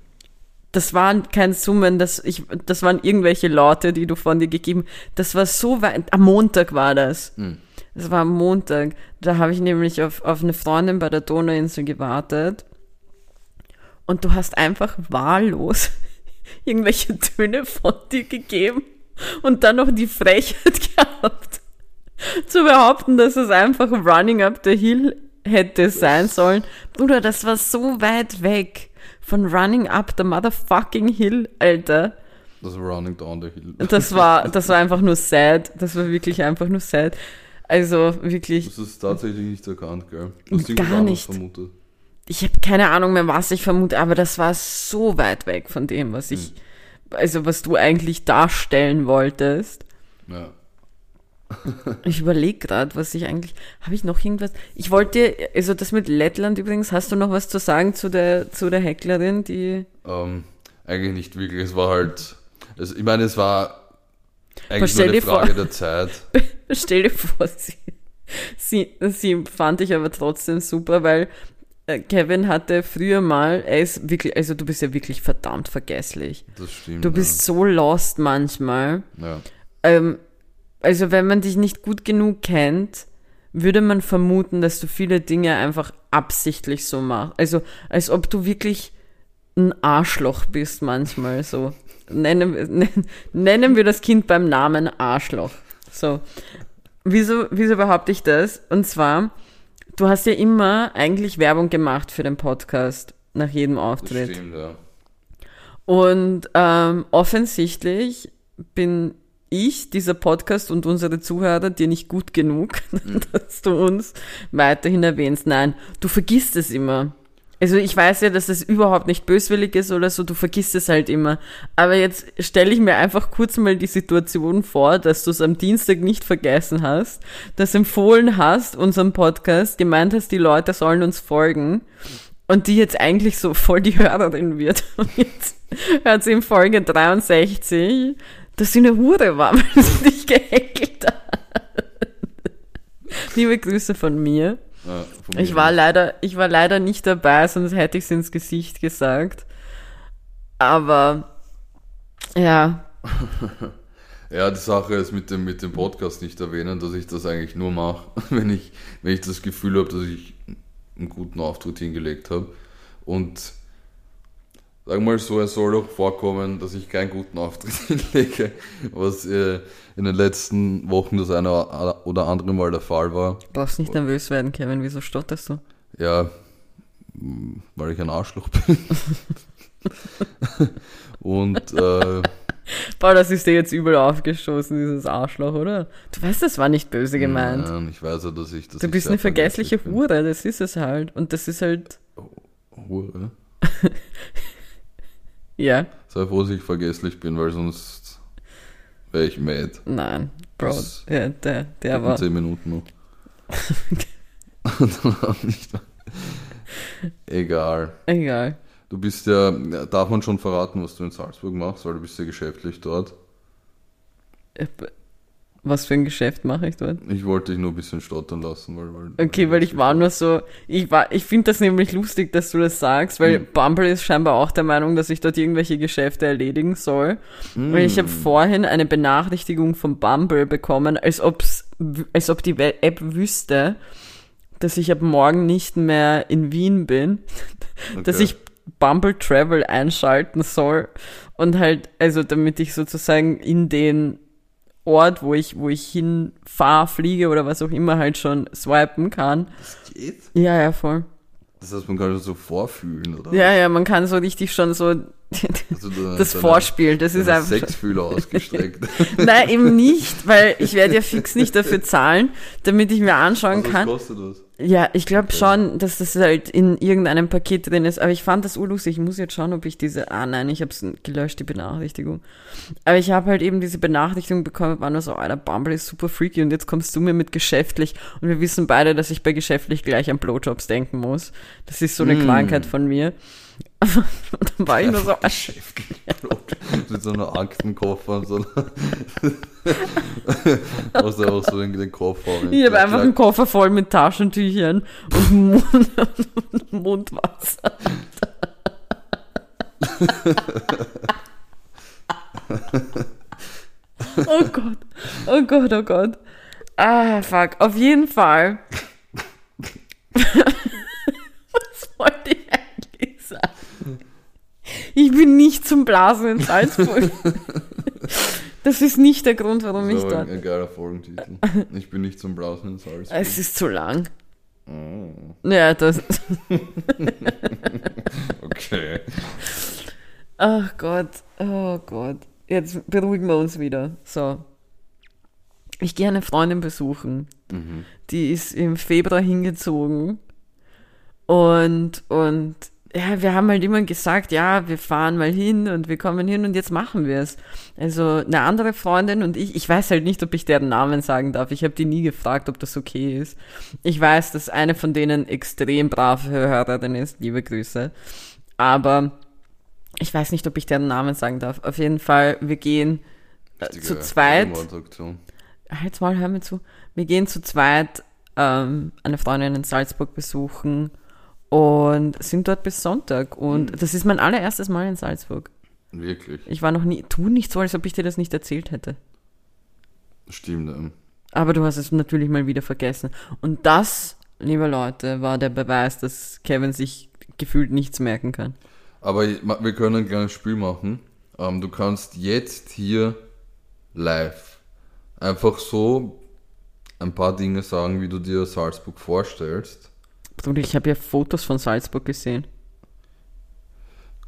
Das waren kein Summen, das, ich, das waren irgendwelche Laute, die du von dir gegeben Das war so weit. Am Montag war das. Mm. Das war am Montag. Da habe ich nämlich auf, auf eine Freundin bei der Donauinsel gewartet. Und du hast einfach wahllos irgendwelche Töne von dir gegeben und dann noch die Frechheit gehabt, zu behaupten, dass es einfach Running Up the Hill hätte sein sollen. Bruder, das war so weit weg von Running Up the Motherfucking Hill, Alter. Das war Running Down the Hill. Das war, das war einfach nur sad. Das war wirklich einfach nur sad. Also wirklich, Das ist tatsächlich nicht erkannt, gell? Du hast Gar nicht. vermutet. ich habe keine Ahnung mehr, was ich vermute, aber das war so weit weg von dem, was ich, also was du eigentlich darstellen wolltest. Ja. Ich überlege gerade, was ich eigentlich, habe ich noch irgendwas? Ich wollte, also das mit Lettland übrigens, hast du noch was zu sagen zu der, zu der Hecklerin, die, Ähm, eigentlich nicht wirklich. Es war halt. Es, ich meine, es war eigentlich nur eine dir vor- Frage der Zeit. stell dir vor, sie, sie, sie fand ich aber trotzdem super, weil äh, Kevin hatte früher mal, er ist wirklich, also du bist ja wirklich verdammt vergesslich. Das stimmt. Du bist so lost manchmal. Ja. Ähm, also wenn man dich nicht gut genug kennt, würde man vermuten, dass du viele Dinge einfach absichtlich so machst. Also als ob du wirklich ein Arschloch bist manchmal so. Nennen, wir- nennen, wir das Kind beim Namen Arschloch. So. Wieso, wieso behaupte ich das? Und zwar, du hast ja immer eigentlich Werbung gemacht für den Podcast nach jedem Das Auftritt. stimmt, ja. Und ähm, offensichtlich bin ich, dieser Podcast und unsere Zuhörer dir nicht gut genug, dass du uns weiterhin erwähnst. Nein, du vergisst es immer. Also ich weiß ja, dass das überhaupt nicht böswillig ist oder so, du vergisst es halt immer. Aber jetzt stelle ich mir einfach kurz mal die Situation vor, dass du es am Dienstag nicht vergessen hast, das empfohlen hast, unseren Podcast, gemeint hast, die Leute sollen uns folgen und die jetzt eigentlich so voll die Hörerin wird. Und jetzt hört sie in Folge 63, dass sie eine Hure war, weil sie dich gehackelt hat. Liebe Grüße von mir. ja von Ich mir war nicht. leider, ich war leider nicht dabei, sonst hätte ich es ins Gesicht gesagt. Aber ja, Ja, die Sache ist mit dem, mit dem Podcast nicht erwähnen, dass ich das eigentlich nur mache, wenn ich, wenn ich das Gefühl habe, dass ich einen guten Auftritt hingelegt habe. Und sagen wir mal so, es soll doch vorkommen, dass ich keinen guten Auftritt hinlege, was äh, in den letzten Wochen das eine oder andere Mal der Fall war. brauchst nicht nervös werden, Kevin. Wieso stotterst du? Ja, m, weil ich ein Arschloch bin. Und äh, Boah, das ist dir jetzt übel aufgestoßen, dieses Arschloch, oder? Du weißt, das war nicht böse gemeint. nein, ich weiß ja, dass ich dass du bist eine vergessliche. Hure, das ist es halt. Und das ist halt, Hure. Ja, Sei froh, dass ich vergesslich bin, weil sonst wäre ich mad. nein, Bro, Das- der, der, war, 10 Minuten noch. Egal. egal. Du bist ja, darf man schon verraten, was du in Salzburg machst, weil du bist ja geschäftlich dort. Was für ein Geschäft mache ich dort? Ich wollte dich nur ein bisschen stottern lassen, weil... weil Okay, weil ich war nur so, ich war, ich finde das nämlich lustig, dass du das sagst, weil Mhm. Bumble ist scheinbar auch der Meinung, dass ich dort irgendwelche Geschäfte erledigen soll. Mhm. Und ich habe vorhin eine Benachrichtigung von Bumble bekommen, als ob's, als ob die App wüsste, dass ich ab morgen nicht mehr in Wien bin, dass Okay. ich Bumble Travel einschalten soll und halt, also damit ich sozusagen in den Ort, wo ich, wo ich hinfahre, fliege oder was auch immer halt schon swipen kann. Das geht? Ja, ja, voll. Das heißt, man kann das so vorfühlen, oder? Ja, ja, man kann so richtig schon so Also da- das deine- Vorspiel, das ist deine einfach. schon- Sexfühler ausgestreckt. Nein, eben nicht, weil ich werde ja fix nicht dafür zahlen, damit ich mir anschauen Also, was kann. kostet das? Ja, ich glaube schon, dass das halt in irgendeinem Paket drin ist. Aber ich fand das urlustig. Ich muss jetzt schauen, ob ich diese. Ah nein, ich habe es gelöscht, die Benachrichtigung. Aber ich habe halt eben diese Benachrichtigung bekommen, war nur so, Alter, Bumble ist super freaky und jetzt kommst du mir mit geschäftlich. Und wir wissen beide, dass ich bei geschäftlich gleich an Blowjobs denken muss. Das ist so eine Mm. Krankheit von mir. und dann war ich nur so, Mit so einer Aktenkoffer und so. Hast du einfach so den, den Koffer. ich habe einfach einen Koffer voll mit Taschentüchern und Mund und Mundwasser. oh Gott, oh Gott, oh Gott. Ah, fuck. Auf jeden Fall. Was wollte ich eigentlich sagen? Ich bin nicht zum Blasen in Salzburg. Das ist nicht der Grund, warum ich Das ist aber dort. ein, geiler Folgentitel. Ich bin nicht zum Brausen in Salzburg. Es ist zu lang. Oh, Ja, das. okay. Ach Gott, oh Gott. Jetzt beruhigen wir uns wieder. So. Ich gehe eine Freundin besuchen. Mhm. Die ist im Februar hingezogen. Und, und ja, wir haben halt immer gesagt, ja, wir fahren mal hin und wir kommen hin und jetzt machen wir es. Also eine andere Freundin und ich, ich weiß halt nicht, ob ich deren Namen sagen darf. Ich habe die nie gefragt, ob das okay ist. Ich weiß, dass eine von denen extrem brave Hörerin ist. Liebe Grüße. Aber ich weiß nicht, ob ich deren Namen sagen darf. Auf jeden Fall, wir gehen äh, zu Richtige zweit. Mordaktion. Halt's mal, hör mir zu. Wir gehen zu zweit ähm, eine Freundin in Salzburg besuchen und sind dort bis Sonntag. Und das ist mein allererstes Mal in Salzburg. Wirklich. Ich war noch nie, tu nicht so, als ob ich dir das nicht erzählt hätte. Stimmt. Aber du hast es natürlich mal wieder vergessen. Und das, liebe Leute, war der Beweis, dass Kevin sich gefühlt nichts merken kann. Aber wir können ein kleines Spiel machen. Ähm, du kannst jetzt hier live einfach so ein paar Dinge sagen, wie du dir Salzburg vorstellst. Bruder, ich habe ja Fotos von Salzburg gesehen.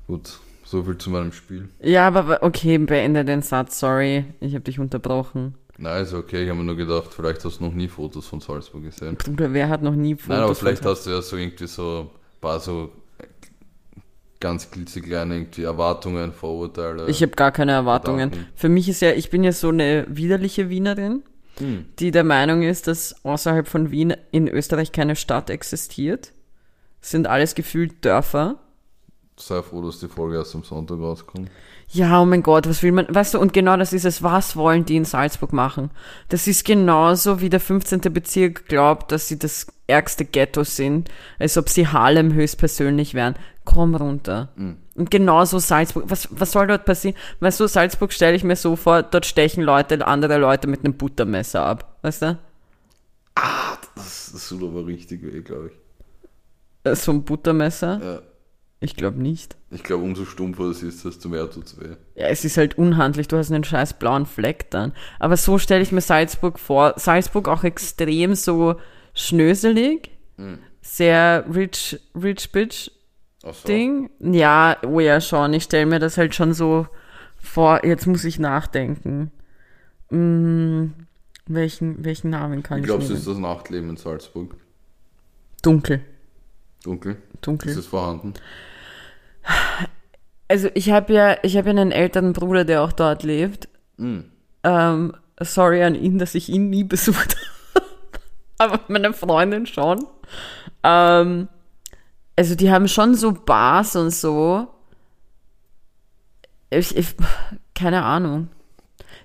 Gut, so viel zu meinem Spiel. Ja, aber okay, beende den Satz, sorry. Ich habe dich unterbrochen. Nein, ist okay. Ich habe mir nur gedacht, vielleicht hast du noch nie Fotos von Salzburg gesehen. Bruder, wer hat noch nie Fotos Nein, aber vielleicht hast du ja so irgendwie so ein paar so ganz klitzekleine irgendwie Erwartungen, Vorurteile. Ich habe gar keine Erwartungen. Gedanken. Für mich ist ja, ich bin ja so eine widerliche Wienerin, Hm. die der Meinung ist, dass außerhalb von Wien in Österreich keine Stadt existiert. Sind alles gefühlt Dörfer. Sei froh, dass die Folge erst am Sonntag rauskommt. Ja, oh mein Gott, was will man, weißt du, und genau das ist es, was wollen die in Salzburg machen? Das ist genauso wie der 15. Bezirk glaubt, dass sie das ärgste Ghetto sind, als ob sie Harlem höchstpersönlich wären. Komm runter. Und genauso Salzburg, was, was soll dort passieren? Weißt du, Salzburg stelle ich mir so vor, dort stechen Leute andere Leute mit einem Buttermesser ab, weißt du? Das, das tut aber richtig weh, glaube ich. Äh, So ein Buttermesser? Ja. Ich glaube nicht. Ich glaube, umso stumpfer es ist, desto mehr tut's weh. Ja, es ist halt unhandlich, du hast einen scheiß blauen Fleck dann. Aber so stelle ich mir Salzburg vor. Salzburg auch extrem so schnöselig, sehr rich, rich bitch so. Ding. Ja, oh ja, schon. Ich stelle mir das halt schon so vor. Jetzt muss ich nachdenken. Hm, welchen, welchen Namen kann ich glaubst du, nehmen? ist das Nachtleben in Salzburg? Dunkel. Dunkel? Dunkel. Ist es vorhanden? Also ich habe ja, ich habe ja einen älteren Bruder, der auch dort lebt. Mhm. Ähm, sorry an ihn, dass ich ihn nie besucht habe. Aber meine Freundin schon. Ähm, also die haben schon so Bars und so. Ich, ich, keine Ahnung.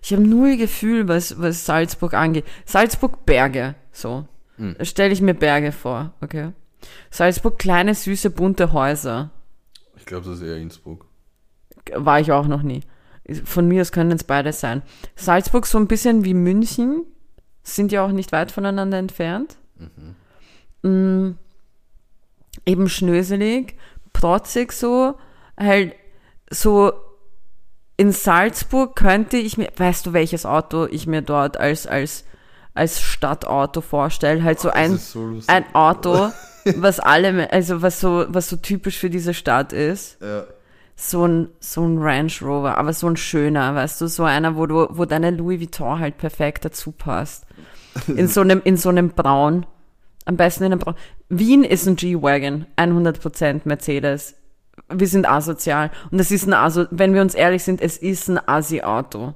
Ich habe null Gefühl, was, was Salzburg angeht. Salzburg Berge, so. Da stelle ich mir Berge vor, okay. Salzburg kleine, süße, bunte Häuser. Ich glaube, das ist eher Innsbruck. War ich auch noch nie. Von mir aus können es beide sein. Salzburg so ein bisschen wie München, sind ja auch nicht weit voneinander entfernt. Mm, eben schnöselig, protzig so, halt so in Salzburg könnte ich mir, weißt du, welches Auto ich mir dort als, als, als Stadtauto vorstelle? Halt so ein, so ein Auto, was alle, also was so, was so typisch für diese Stadt ist Ja. so ein, so ein Range Rover, aber so ein schöner, weißt du, so einer, wo du, wo deine Louis Vuitton halt perfekt dazu passt. In so einem, in so einem Braun. Am besten in einem Bra Wien ist ein G-Wagon, 100% Mercedes. Wir sind asozial. Und es ist ein Aso, wenn wir uns ehrlich sind, es ist ein Asi-Auto.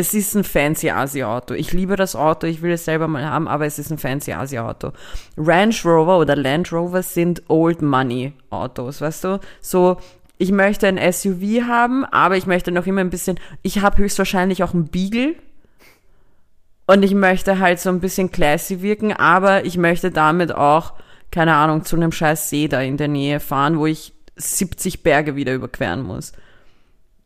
Es ist ein fancy Asi-Auto. Ich liebe das Auto, ich will es selber mal haben, aber es ist ein fancy Asi-Auto. Range Rover oder Land Rover sind Old Money Autos, weißt du? So, ich möchte ein SUV haben, aber ich möchte noch immer ein bisschen, ich habe höchstwahrscheinlich auch einen Beagle. Und ich möchte halt so ein bisschen classy wirken, aber ich möchte damit auch, keine Ahnung, zu einem scheiß See da in der Nähe fahren, wo ich 70 Berge wieder überqueren muss.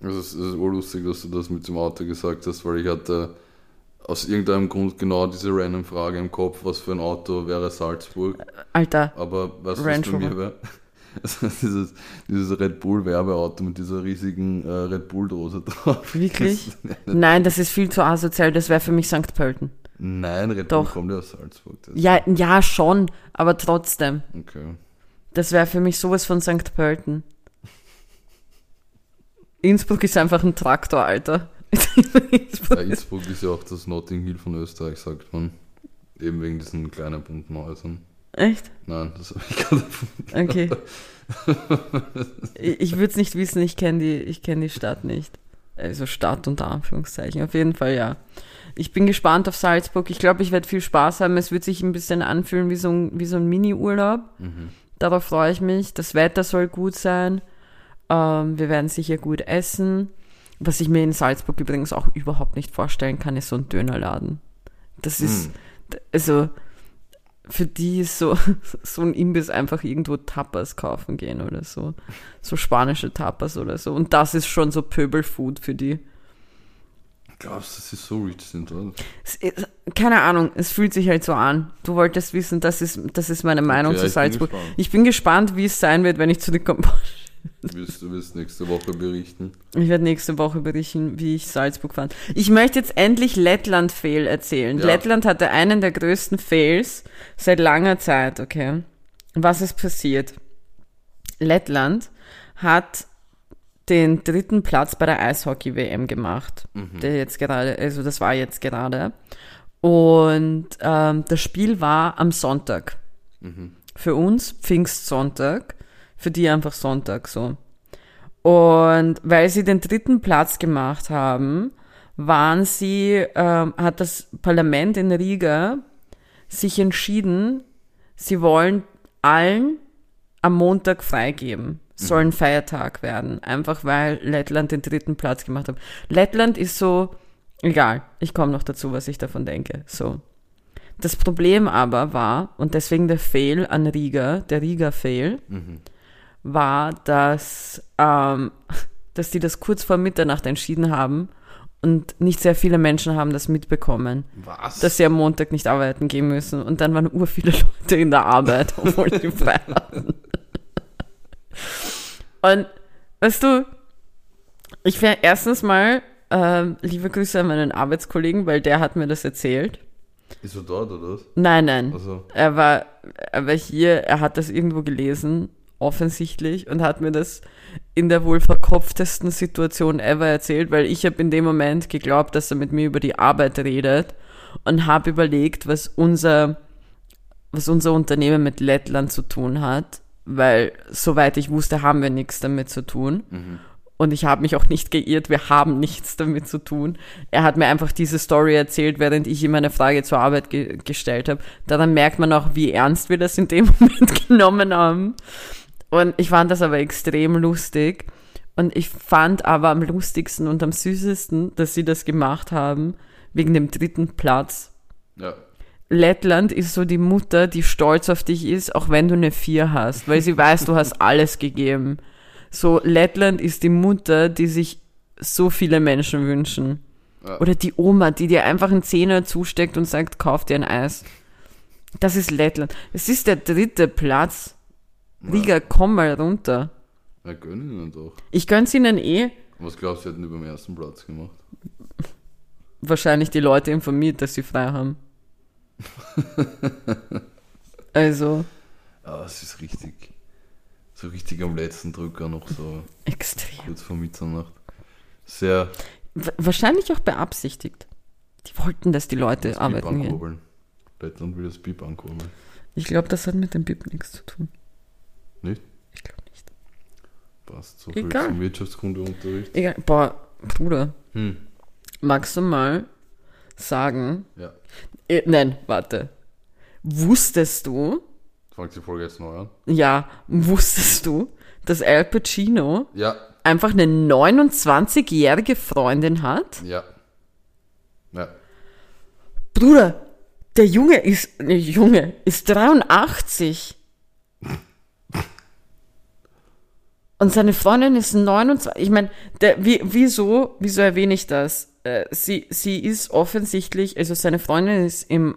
Also es ist urlustig, dass du das mit dem Auto gesagt hast, weil ich hatte aus irgendeinem Grund genau diese random Frage im Kopf, was für ein Auto wäre Salzburg. Alter, Aber weißt du, was bei mir wäre? Also dieses, dieses Red Bull Werbeauto mit dieser riesigen äh, Red Bull Dose drauf. Wirklich? Das- Nein, das ist viel zu asozial, das wäre für mich St. Pölten. Nein, Red Doch. Bull kommt ja aus Salzburg. Ja, ja, schon, aber trotzdem. Okay. Das wäre für mich sowas von St. Pölten. Innsbruck ist einfach ein Traktor, Alter. Ja, Innsbruck ist ja auch das Notting Hill von Österreich, sagt man. Eben wegen diesen kleinen bunten Häusern. Echt? Nein, das habe ich gerade erfunden. Okay. Ich, ich würde es nicht wissen, ich kenne die, ich kenn die Stadt nicht. Also Stadt unter Anführungszeichen, auf jeden Fall ja. Ich bin gespannt auf Salzburg. Ich glaube, ich werde viel Spaß haben. Es wird sich ein bisschen anfühlen wie so ein, wie so ein Mini-Urlaub. Darauf freue ich mich. Das Wetter soll gut sein. Ähm, wir werden sicher gut essen. Was ich mir in Salzburg übrigens auch überhaupt nicht vorstellen kann, ist so ein Dönerladen. Das ist, also, für die ist so, so ein Imbiss einfach irgendwo Tapas kaufen gehen oder so. So spanische Tapas oder so. Und das ist schon so Pöbelfood für die. Glaubst du, dass sie so rich sind, oder? Ist, keine Ahnung, es fühlt sich halt so an. Du wolltest wissen, das ist, das ist meine Meinung Okay, zu ich bin Salzburg. Ich bin gespannt, wie es sein wird, wenn ich zurückkomme. Du wirst, du wirst nächste Woche berichten. Ich werde nächste Woche berichten, wie ich Salzburg fand. Ich möchte jetzt endlich Lettland-Fail erzählen. Ja. Lettland hatte einen der größten Fails seit langer Zeit, okay? Was ist passiert? Lettland hat den dritten Platz bei der Eishockey-WM gemacht. Der jetzt gerade, also das war jetzt gerade. Und ähm, das Spiel war am Sonntag. Für uns Pfingstsonntag, für die einfach Sonntag so. Und weil sie den dritten Platz gemacht haben, waren sie, ähm, hat das Parlament in Riga sich entschieden, sie wollen allen am Montag freigeben. Soll ein Feiertag werden. Einfach weil Lettland den dritten Platz gemacht hat. Lettland ist so, egal, ich komme noch dazu, was ich davon denke. So. Das Problem aber war, und deswegen der Fail an Riga, der Riga-Fail, war, dass, ähm, dass die das kurz vor Mitternacht entschieden haben und nicht sehr viele Menschen haben das mitbekommen, Was? dass sie am Montag nicht arbeiten gehen müssen. Und dann waren ur viele Leute in der Arbeit, obwohl die frei hatten. Und weißt du, ich wäre erstens mal, ähm, liebe Grüße an meinen Arbeitskollegen, weil der hat mir das erzählt. Ist er dort, oder was? Nein, nein. Also, Er war, er war hier, er hat das irgendwo gelesen, offensichtlich, und hat mir das in der wohl verkopftesten Situation ever erzählt, weil ich habe in dem Moment geglaubt, dass er mit mir über die Arbeit redet und habe überlegt, was unser, was unser Unternehmen mit Lettland zu tun hat, weil soweit ich wusste, haben wir nichts damit zu tun. Und ich habe mich auch nicht geirrt, wir haben nichts damit zu tun. Er hat mir einfach diese Story erzählt, während ich ihm eine Frage zur Arbeit ge gestellt habe. Daran merkt man auch, wie ernst wir das in dem Moment genommen haben. Und ich fand das aber extrem lustig. Und ich fand aber am lustigsten und am süßesten, dass sie das gemacht haben, wegen dem dritten Platz. ja. Lettland ist so die Mutter, die stolz auf dich ist, auch wenn du eine Vier hast, weil sie weiß, du hast alles gegeben. So, Lettland ist die Mutter, die sich so viele Menschen wünschen. Ja. Oder die Oma, die dir einfach einen Zehner zusteckt und sagt, kauf dir ein Eis. Das ist Lettland. Es ist der dritte Platz. Riga, komm mal runter. Ja, gönnen ihnen doch. Ich gönn's ihnen eh. Was glaubst du, hätten die beim ersten Platz gemacht? Wahrscheinlich die Leute informiert, dass sie frei haben. Also, Ah, es ist richtig. So richtig am letzten Drücker noch so extrem. kurz vor Mitternacht. Sehr Wa- Wahrscheinlich auch beabsichtigt. Die wollten, dass die Leute das arbeiten gehen. Lettland will das Bip ankurbeln. Ich glaube, das hat mit dem BIP nichts zu tun. Nicht? Ich glaube nicht. Passt so viel Egal. zum Wirtschaftskundeunterricht. Egal. Boah, Bruder, Hm. magst du mal sagen. Ja. Äh, nein, warte. Wusstest du, Fangt die Folge jetzt neu an? ja, wusstest du, dass Al Pacino Ja. einfach eine 29-jährige Freundin hat? Ja. Ja. Bruder, der Junge ist, ne, Junge, ist 83. Und seine Freundin ist 29. Ich meine, wie, wieso, wieso erwähne ich das? Äh, sie, sie ist offensichtlich, also seine Freundin ist im,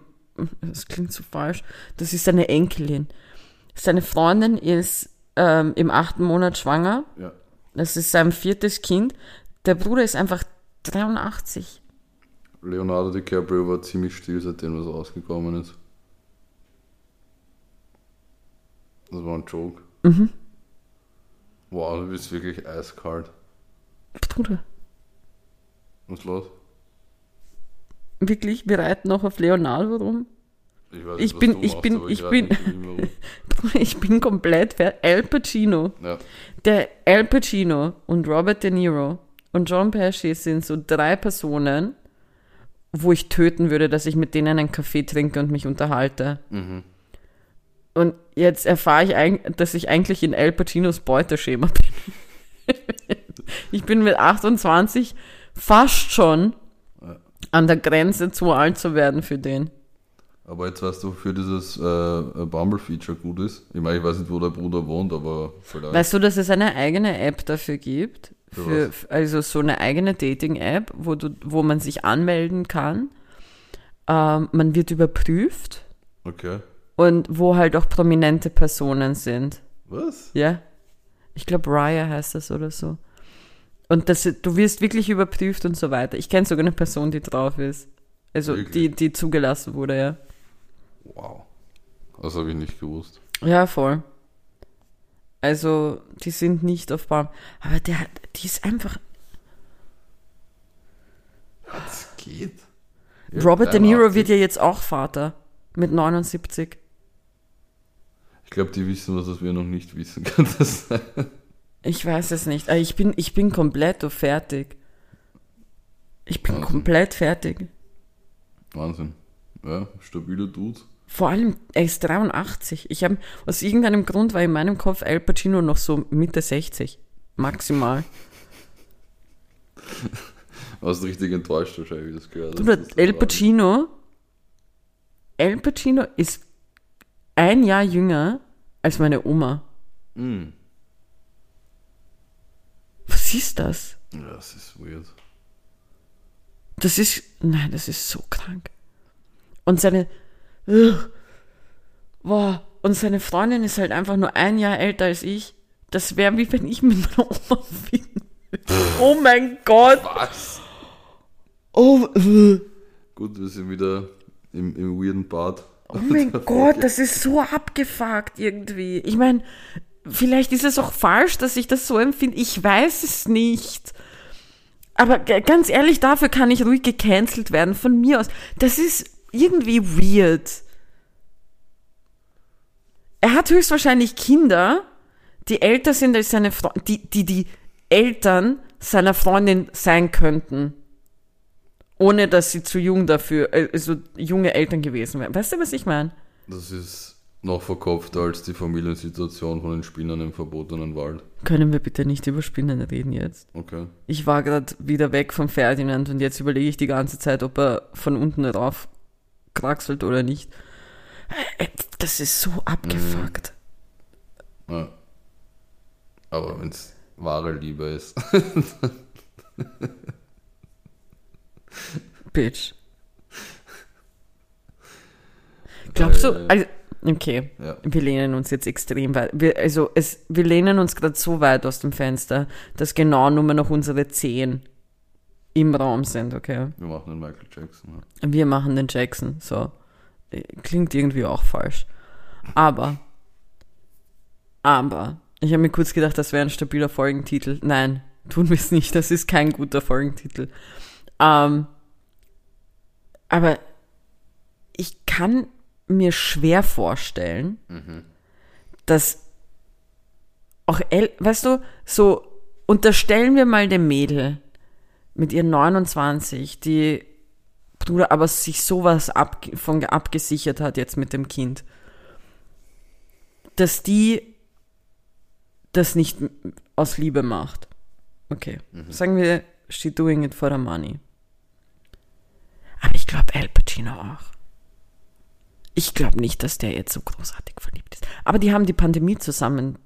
das klingt so falsch, das ist seine Enkelin. Seine Freundin ist ähm, im achten Monat schwanger. Ja. Das ist sein viertes Kind. Der Bruder ist einfach 83. Leonardo DiCaprio war ziemlich still, seitdem was rausgekommen ist. Das war ein Joke. Mhm. Wow, du bist wirklich eiskalt. Bruder, Was ist los? wirklich, wir reiten noch auf Leonardo rum? Ich, weiß Ich bin- du ich bin- ich reite bin- nicht mit ihm herum. Ich bin komplett fertig. Al Pacino. Ja. Der Al Pacino und Robert De Niro und John Pesci sind so drei Personen, wo ich töten würde, dass ich mit denen einen Kaffee trinke und mich unterhalte. Mhm. Und jetzt erfahre ich, dass ich eigentlich in Al Pacinos Beuteschema bin. ich bin mit 28 fast schon an der Grenze zu alt zu werden für den. Aber jetzt weißt du, wofür dieses äh, Bumble-Feature gut ist. Ich meine, ich weiß nicht, wo der Bruder wohnt, aber vielleicht. Weißt du, dass es eine eigene App dafür gibt? Für Für, also so eine eigene Dating-App, wo, du, wo man sich anmelden kann. Ähm, man wird überprüft Okay. Und wo halt auch prominente Personen sind. Was? Ja. Ich glaube, Raya heißt das oder so. Und das, du wirst wirklich überprüft und so weiter. Ich kenne sogar eine Person, die drauf ist. Also Wirklich? die, die zugelassen wurde, ja. Wow. Das habe ich nicht gewusst. Ja, voll. Also, die sind nicht auf Baum. Aber der, hat- die ist einfach. Was geht? Robert De Niro 83. wird ja jetzt auch Vater. Mit 79. Ich glaube, die wissen, was wir noch nicht wissen. Kann das sein? Ich weiß es nicht. Aber Ich bin, ich bin komplett fertig. Ich bin Wahnsinn. komplett fertig. Wahnsinn. Ja, stabile Dude. Vor allem, er ist 83. Ich habe, aus irgendeinem Grund war in meinem Kopf Al Pacino noch so Mitte 60. Maximal. Warst richtig enttäuscht wahrscheinlich, wie das gehört hast, Al. Pacino, Al Pacino ist ein Jahr jünger als meine Oma. Mm. Was ist das? Ja, das ist weird. Das ist, nein, das ist so krank. Und seine, Ugh. boah, und seine Freundin ist halt einfach nur ein Jahr älter als ich. Das wäre wie wenn ich mit meiner Oma würde. Oh mein Gott. Was? Oh. Gut, wir sind wieder im, im weirden Part. Oh mein Gott, das ist so abgefuckt irgendwie. Ich meine, vielleicht ist es auch falsch, dass ich das so empfinde. Ich weiß es nicht. Aber ganz ehrlich, dafür kann ich ruhig gecancelt werden von mir aus. Das ist irgendwie weird. Er hat höchstwahrscheinlich Kinder, die älter sind als seine Fre die, die die Eltern seiner Freundin sein könnten. Ohne dass sie zu jung dafür, also junge Eltern gewesen wären. Weißt du, was ich meine? Das ist noch verkopfter als die Familiensituation von den Spinnern im verbotenen Wald. Können wir bitte nicht über Spinnen reden jetzt? Okay. Ich war gerade wieder weg vom Ferdinand und jetzt überlege ich die ganze Zeit, ob er von unten rauf kraxelt oder nicht. Äh, Das ist so abgefuckt. Ja. Aber wenn es wahre Liebe ist. Bitch. Glaubst du, Äh, also, okay, ja. wir lehnen uns jetzt extrem weit, wir, also es, wir lehnen uns gerade so weit aus dem Fenster, dass genau nur noch unsere Zehen im Raum sind, okay? Wir machen den Michael Jackson. Ja. Wir machen den Jackson, so. Äh, Klingt irgendwie auch falsch. Aber, aber, ich habe mir kurz gedacht, das wäre ein stabiler Folgentitel. Nein, tun wir es nicht, das ist kein guter Folgentitel. Ähm, aber ich kann mir schwer vorstellen, dass auch, El weißt du, so unterstellen wir mal dem Mädel mit ihren 29, die Bruder aber sich sowas ab, von abgesichert hat jetzt mit dem Kind, dass die das nicht aus Liebe macht. Okay, sagen wir, she doing it for the money. Aber ich glaube, Al Pacino auch. Ich glaube nicht, dass der jetzt so großartig verliebt ist. Aber die haben die Pandemie zusammen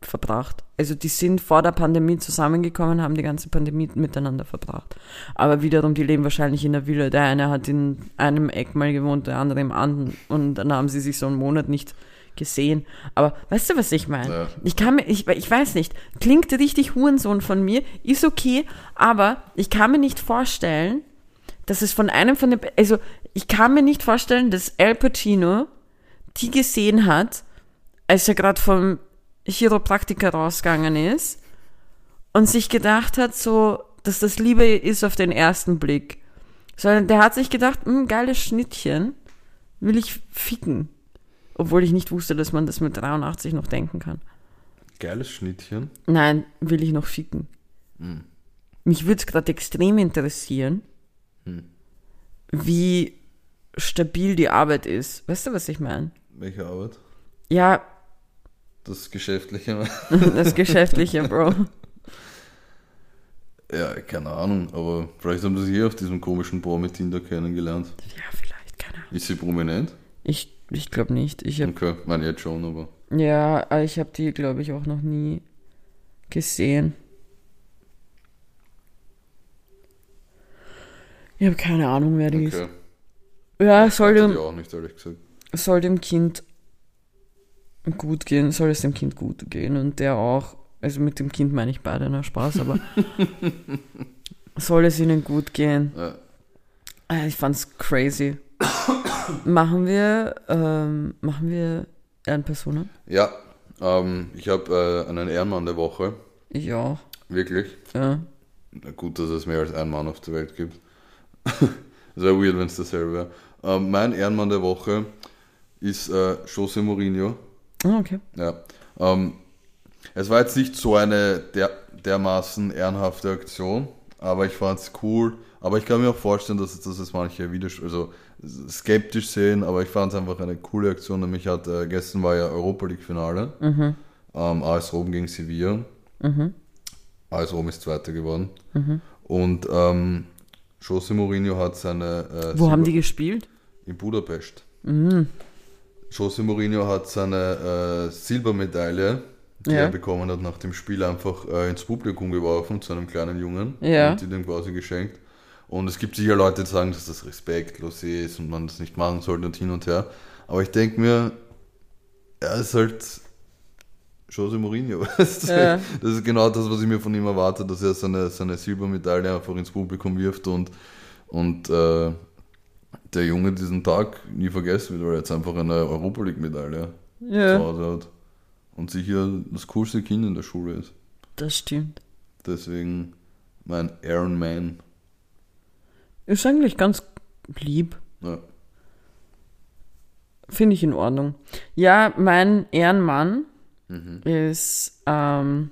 verbracht. Also die sind vor der Pandemie zusammengekommen, haben die ganze Pandemie miteinander verbracht. Aber wiederum, die leben wahrscheinlich in der Villa. Der eine hat in einem Eck mal gewohnt, der andere im anderen. Und dann haben sie sich so einen Monat nicht gesehen. Aber weißt du, was ich meine? Ja. Ich kann mir, ich, ich weiß nicht, klingt richtig Hurensohn von mir, ist okay, aber ich kann mir nicht vorstellen, dass es von einem von den, also ich kann mir nicht vorstellen, dass Al Pacino die gesehen hat, als er gerade vom Chiropraktiker rausgegangen ist und sich gedacht hat, so, dass das Liebe ist auf den ersten Blick. Sondern der hat sich gedacht, hm, geiles Schnittchen, will ich ficken. Obwohl ich nicht wusste, dass man das mit 83 noch denken kann. Geiles Schnittchen. Nein, will ich noch ficken. Mich würde es gerade extrem interessieren, wie stabil die Arbeit ist. Weißt du, was ich meine? Welche Arbeit? Ja, Das Geschäftliche. das Geschäftliche, Bro. ja, keine Ahnung, aber vielleicht haben sie sich hier auf diesem komischen Bohr mit Tinder kennengelernt. Ja, vielleicht, keine Ahnung. Ist sie prominent? Ich, ich glaube nicht. Ich hab, Okay, meine jetzt schon, aber. ja, aber ich habe die, glaube ich, auch noch nie gesehen. Ich habe keine Ahnung, wer die Okay. ist. Ja, soll Hatte dem, auch nicht, ehrlich gesagt. soll dem Kind gut gehen, soll es dem Kind gut gehen und der auch, also mit dem Kind meine ich beide, na Spaß, aber soll es ihnen gut gehen. Ja. Ah, Ich fand's crazy. machen wir, ähm, machen wir Ehrenpersonen? Ja, ähm, ich habe äh, einen Ehrenmann der Woche. Ich auch. Wirklich. Ja. Gut, dass es mehr als einen Mann auf der Welt gibt. Wäre weird, wenn es dasselbe wäre. Ähm, mein Ehrenmann der Woche ist äh, Jose Mourinho. Ah, okay. Ja. Ähm, es war jetzt nicht so eine der, dermaßen ehrenhafte Aktion, aber ich fand es cool. Aber ich kann mir auch vorstellen, dass, dass es manche also skeptisch sehen, aber ich fand es einfach eine coole Aktion. Nämlich hat äh, gestern war ja Europa League Finale. Ähm, AS Rom gegen Sevilla. AS Rom ist Zweiter geworden. Und ähm, Jose Mourinho hat seine äh, Wo haben die gespielt? in Budapest. Jose Mourinho hat seine äh, Silbermedaille, die Ja. er bekommen hat, nach dem Spiel einfach äh, ins Publikum geworfen, zu einem kleinen Jungen. Ja. Und die dem quasi geschenkt. Und es gibt sicher Leute, die sagen, dass das respektlos ist und man das nicht machen sollte und hin und her. Aber ich denke mir, er ist halt Jose Mourinho. Weißt du? Ja. Das ist genau das, was ich mir von ihm erwarte, dass er seine, seine Silbermedaille einfach ins Publikum wirft und, und äh, der Junge diesen Tag nie vergessen wird, weil er jetzt einfach eine Europa League-Medaille zu Ja, Hause hat. Und sicher das coolste Kind in der Schule ist. das stimmt. Deswegen mein Iron Man. Ist eigentlich ganz lieb. Ja. Finde ich in Ordnung. Ja, mein Ehrenmann ist ähm,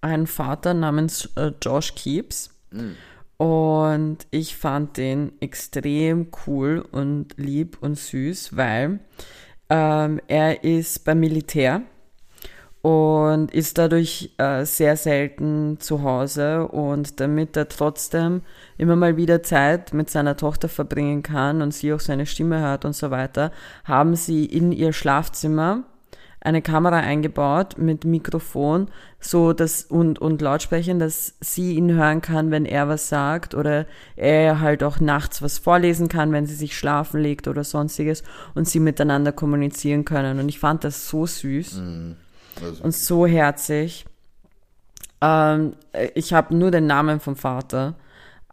ein Vater namens äh, Josh Keeps. Und ich fand den extrem cool und lieb und süß, weil ähm, er ist beim Militär und ist dadurch äh, sehr selten zu Hause und damit er trotzdem immer mal wieder Zeit mit seiner Tochter verbringen kann und sie auch seine Stimme hört und so weiter, haben sie in ihr Schlafzimmer eine Kamera eingebaut mit Mikrofon so dass und und Lautsprechern, dass sie ihn hören kann, wenn er was sagt oder er halt auch nachts was vorlesen kann, wenn sie sich schlafen legt oder sonstiges und sie miteinander kommunizieren können. Und ich fand das so süß Also, und so herzig. Ähm, ich habe nur den Namen vom Vater,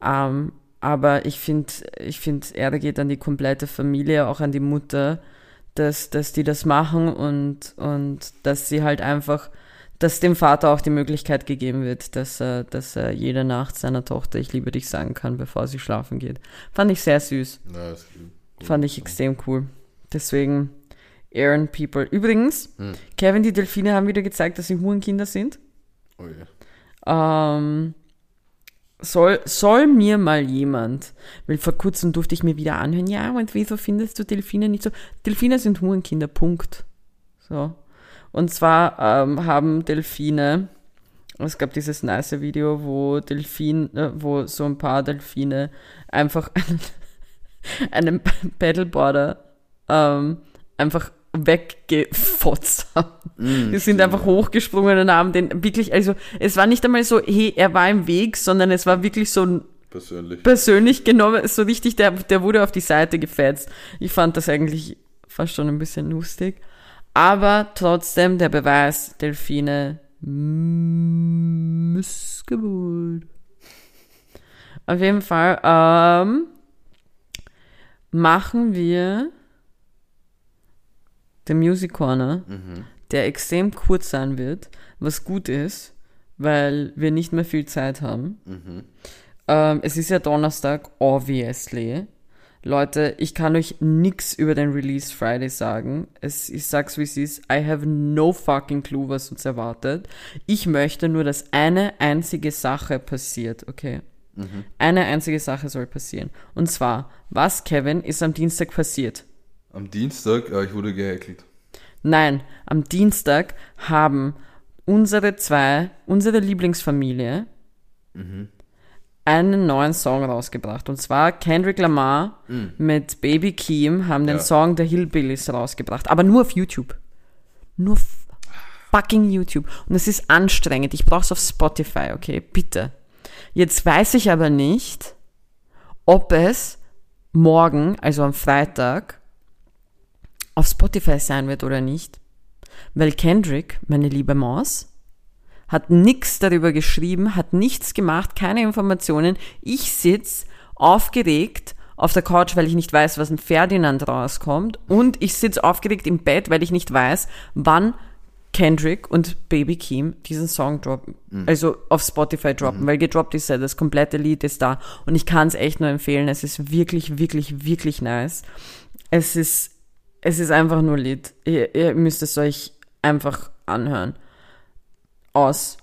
ähm, aber ich finde, ich finde, Ehre geht an die komplette Familie, auch an die Mutter, dass, dass die das machen und, und dass sie halt einfach, dass dem Vater auch die Möglichkeit gegeben wird, dass er, dass er jede Nacht seiner Tochter Ich liebe dich sagen kann, bevor sie schlafen geht. Fand ich sehr süß. ja. Fand ich extrem cool. Deswegen Aaron People. Übrigens, Kevin, die Delfine haben wieder gezeigt, dass sie Hurenkinder sind. Oh je. Ähm, soll, soll mir mal jemand, weil vor kurzem durfte ich mir wieder anhören, ja, und wieso findest du Delfine nicht so? Delfine sind Hurenkinder, Punkt. So. Und zwar ähm, haben Delfine, es gab dieses nice Video, wo Delfin, äh, wo so ein paar Delfine einfach einen, einen Paddleboarder ähm, einfach weggefotzt haben. die sind einfach hochgesprungen und haben den wirklich, also es war nicht einmal so, hey, er war im Weg, sondern es war wirklich so ein Persönlich. persönlich genommen, so richtig, der, der wurde auf die Seite gefetzt. Ich fand das eigentlich fast schon ein bisschen lustig. Aber trotzdem der Beweis, Delfine Missgeburt. Auf jeden Fall ähm, machen wir den Music Corner, der extrem kurz sein wird, was gut ist, weil wir nicht mehr viel Zeit haben. Ähm, es ist ja Donnerstag, obviously. Leute, ich kann euch nix über den Release Friday sagen. Es, ich sag's wie es ist. I have no fucking clue, was uns erwartet. Ich möchte nur, dass eine einzige Sache passiert, okay? Eine einzige Sache soll passieren. Und zwar, was, Kevin, ist am Dienstag passiert? Am Dienstag, äh, ich wurde gehackelt. Nein, am Dienstag haben unsere zwei, unsere Lieblingsfamilie, einen neuen Song rausgebracht. Und zwar Kendrick Lamar mit Baby Keem haben den Ja. Song The Hillbillies rausgebracht. Aber nur auf YouTube. Nur fucking YouTube. Und es ist anstrengend. Ich brauch's auf Spotify, okay? Bitte. Jetzt weiß ich aber nicht, ob es morgen, also am Freitag, auf Spotify sein wird oder nicht. Weil Kendrick, meine liebe Maus, hat nichts darüber geschrieben, hat nichts gemacht, keine Informationen. Ich sitz aufgeregt auf der Couch, weil ich nicht weiß, was ein Ferdinand rauskommt. Und ich sitz aufgeregt im Bett, weil ich nicht weiß, wann Kendrick und Baby Keem diesen Song droppen, also auf Spotify droppen, weil gedroppt ist ja, das komplette Lied ist da und ich kann es echt nur empfehlen, es ist wirklich, wirklich, wirklich nice. Es ist, es ist einfach nur Lied. Ihr, ihr müsst es euch einfach anhören. Aus.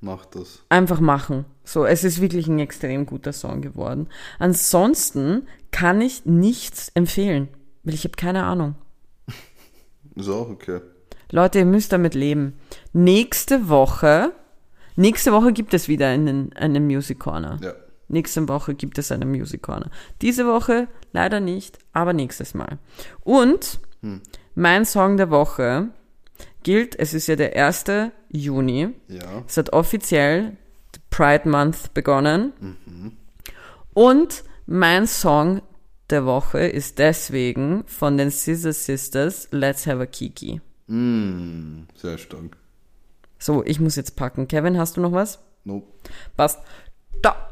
Macht das. Einfach machen. So, es ist wirklich ein extrem guter Song geworden. Ansonsten kann ich nichts empfehlen, weil ich habe keine Ahnung. Ist auch okay. Leute, ihr müsst damit leben. Nächste Woche, nächste Woche gibt es wieder einen, einen Music Corner. Ja. Nächste Woche gibt es einen Music Corner. Diese Woche leider nicht, aber nächstes Mal. Und mein Song der Woche gilt, es ist ja der 1. Juni. Ja. Es hat offiziell Pride Month begonnen. Und mein Song der Woche ist deswegen von den Scissor Sisters Let's Have a Kiki. Mm, sehr stark. So, ich muss jetzt packen. Kevin, hast du noch was? Nope. Passt. Da.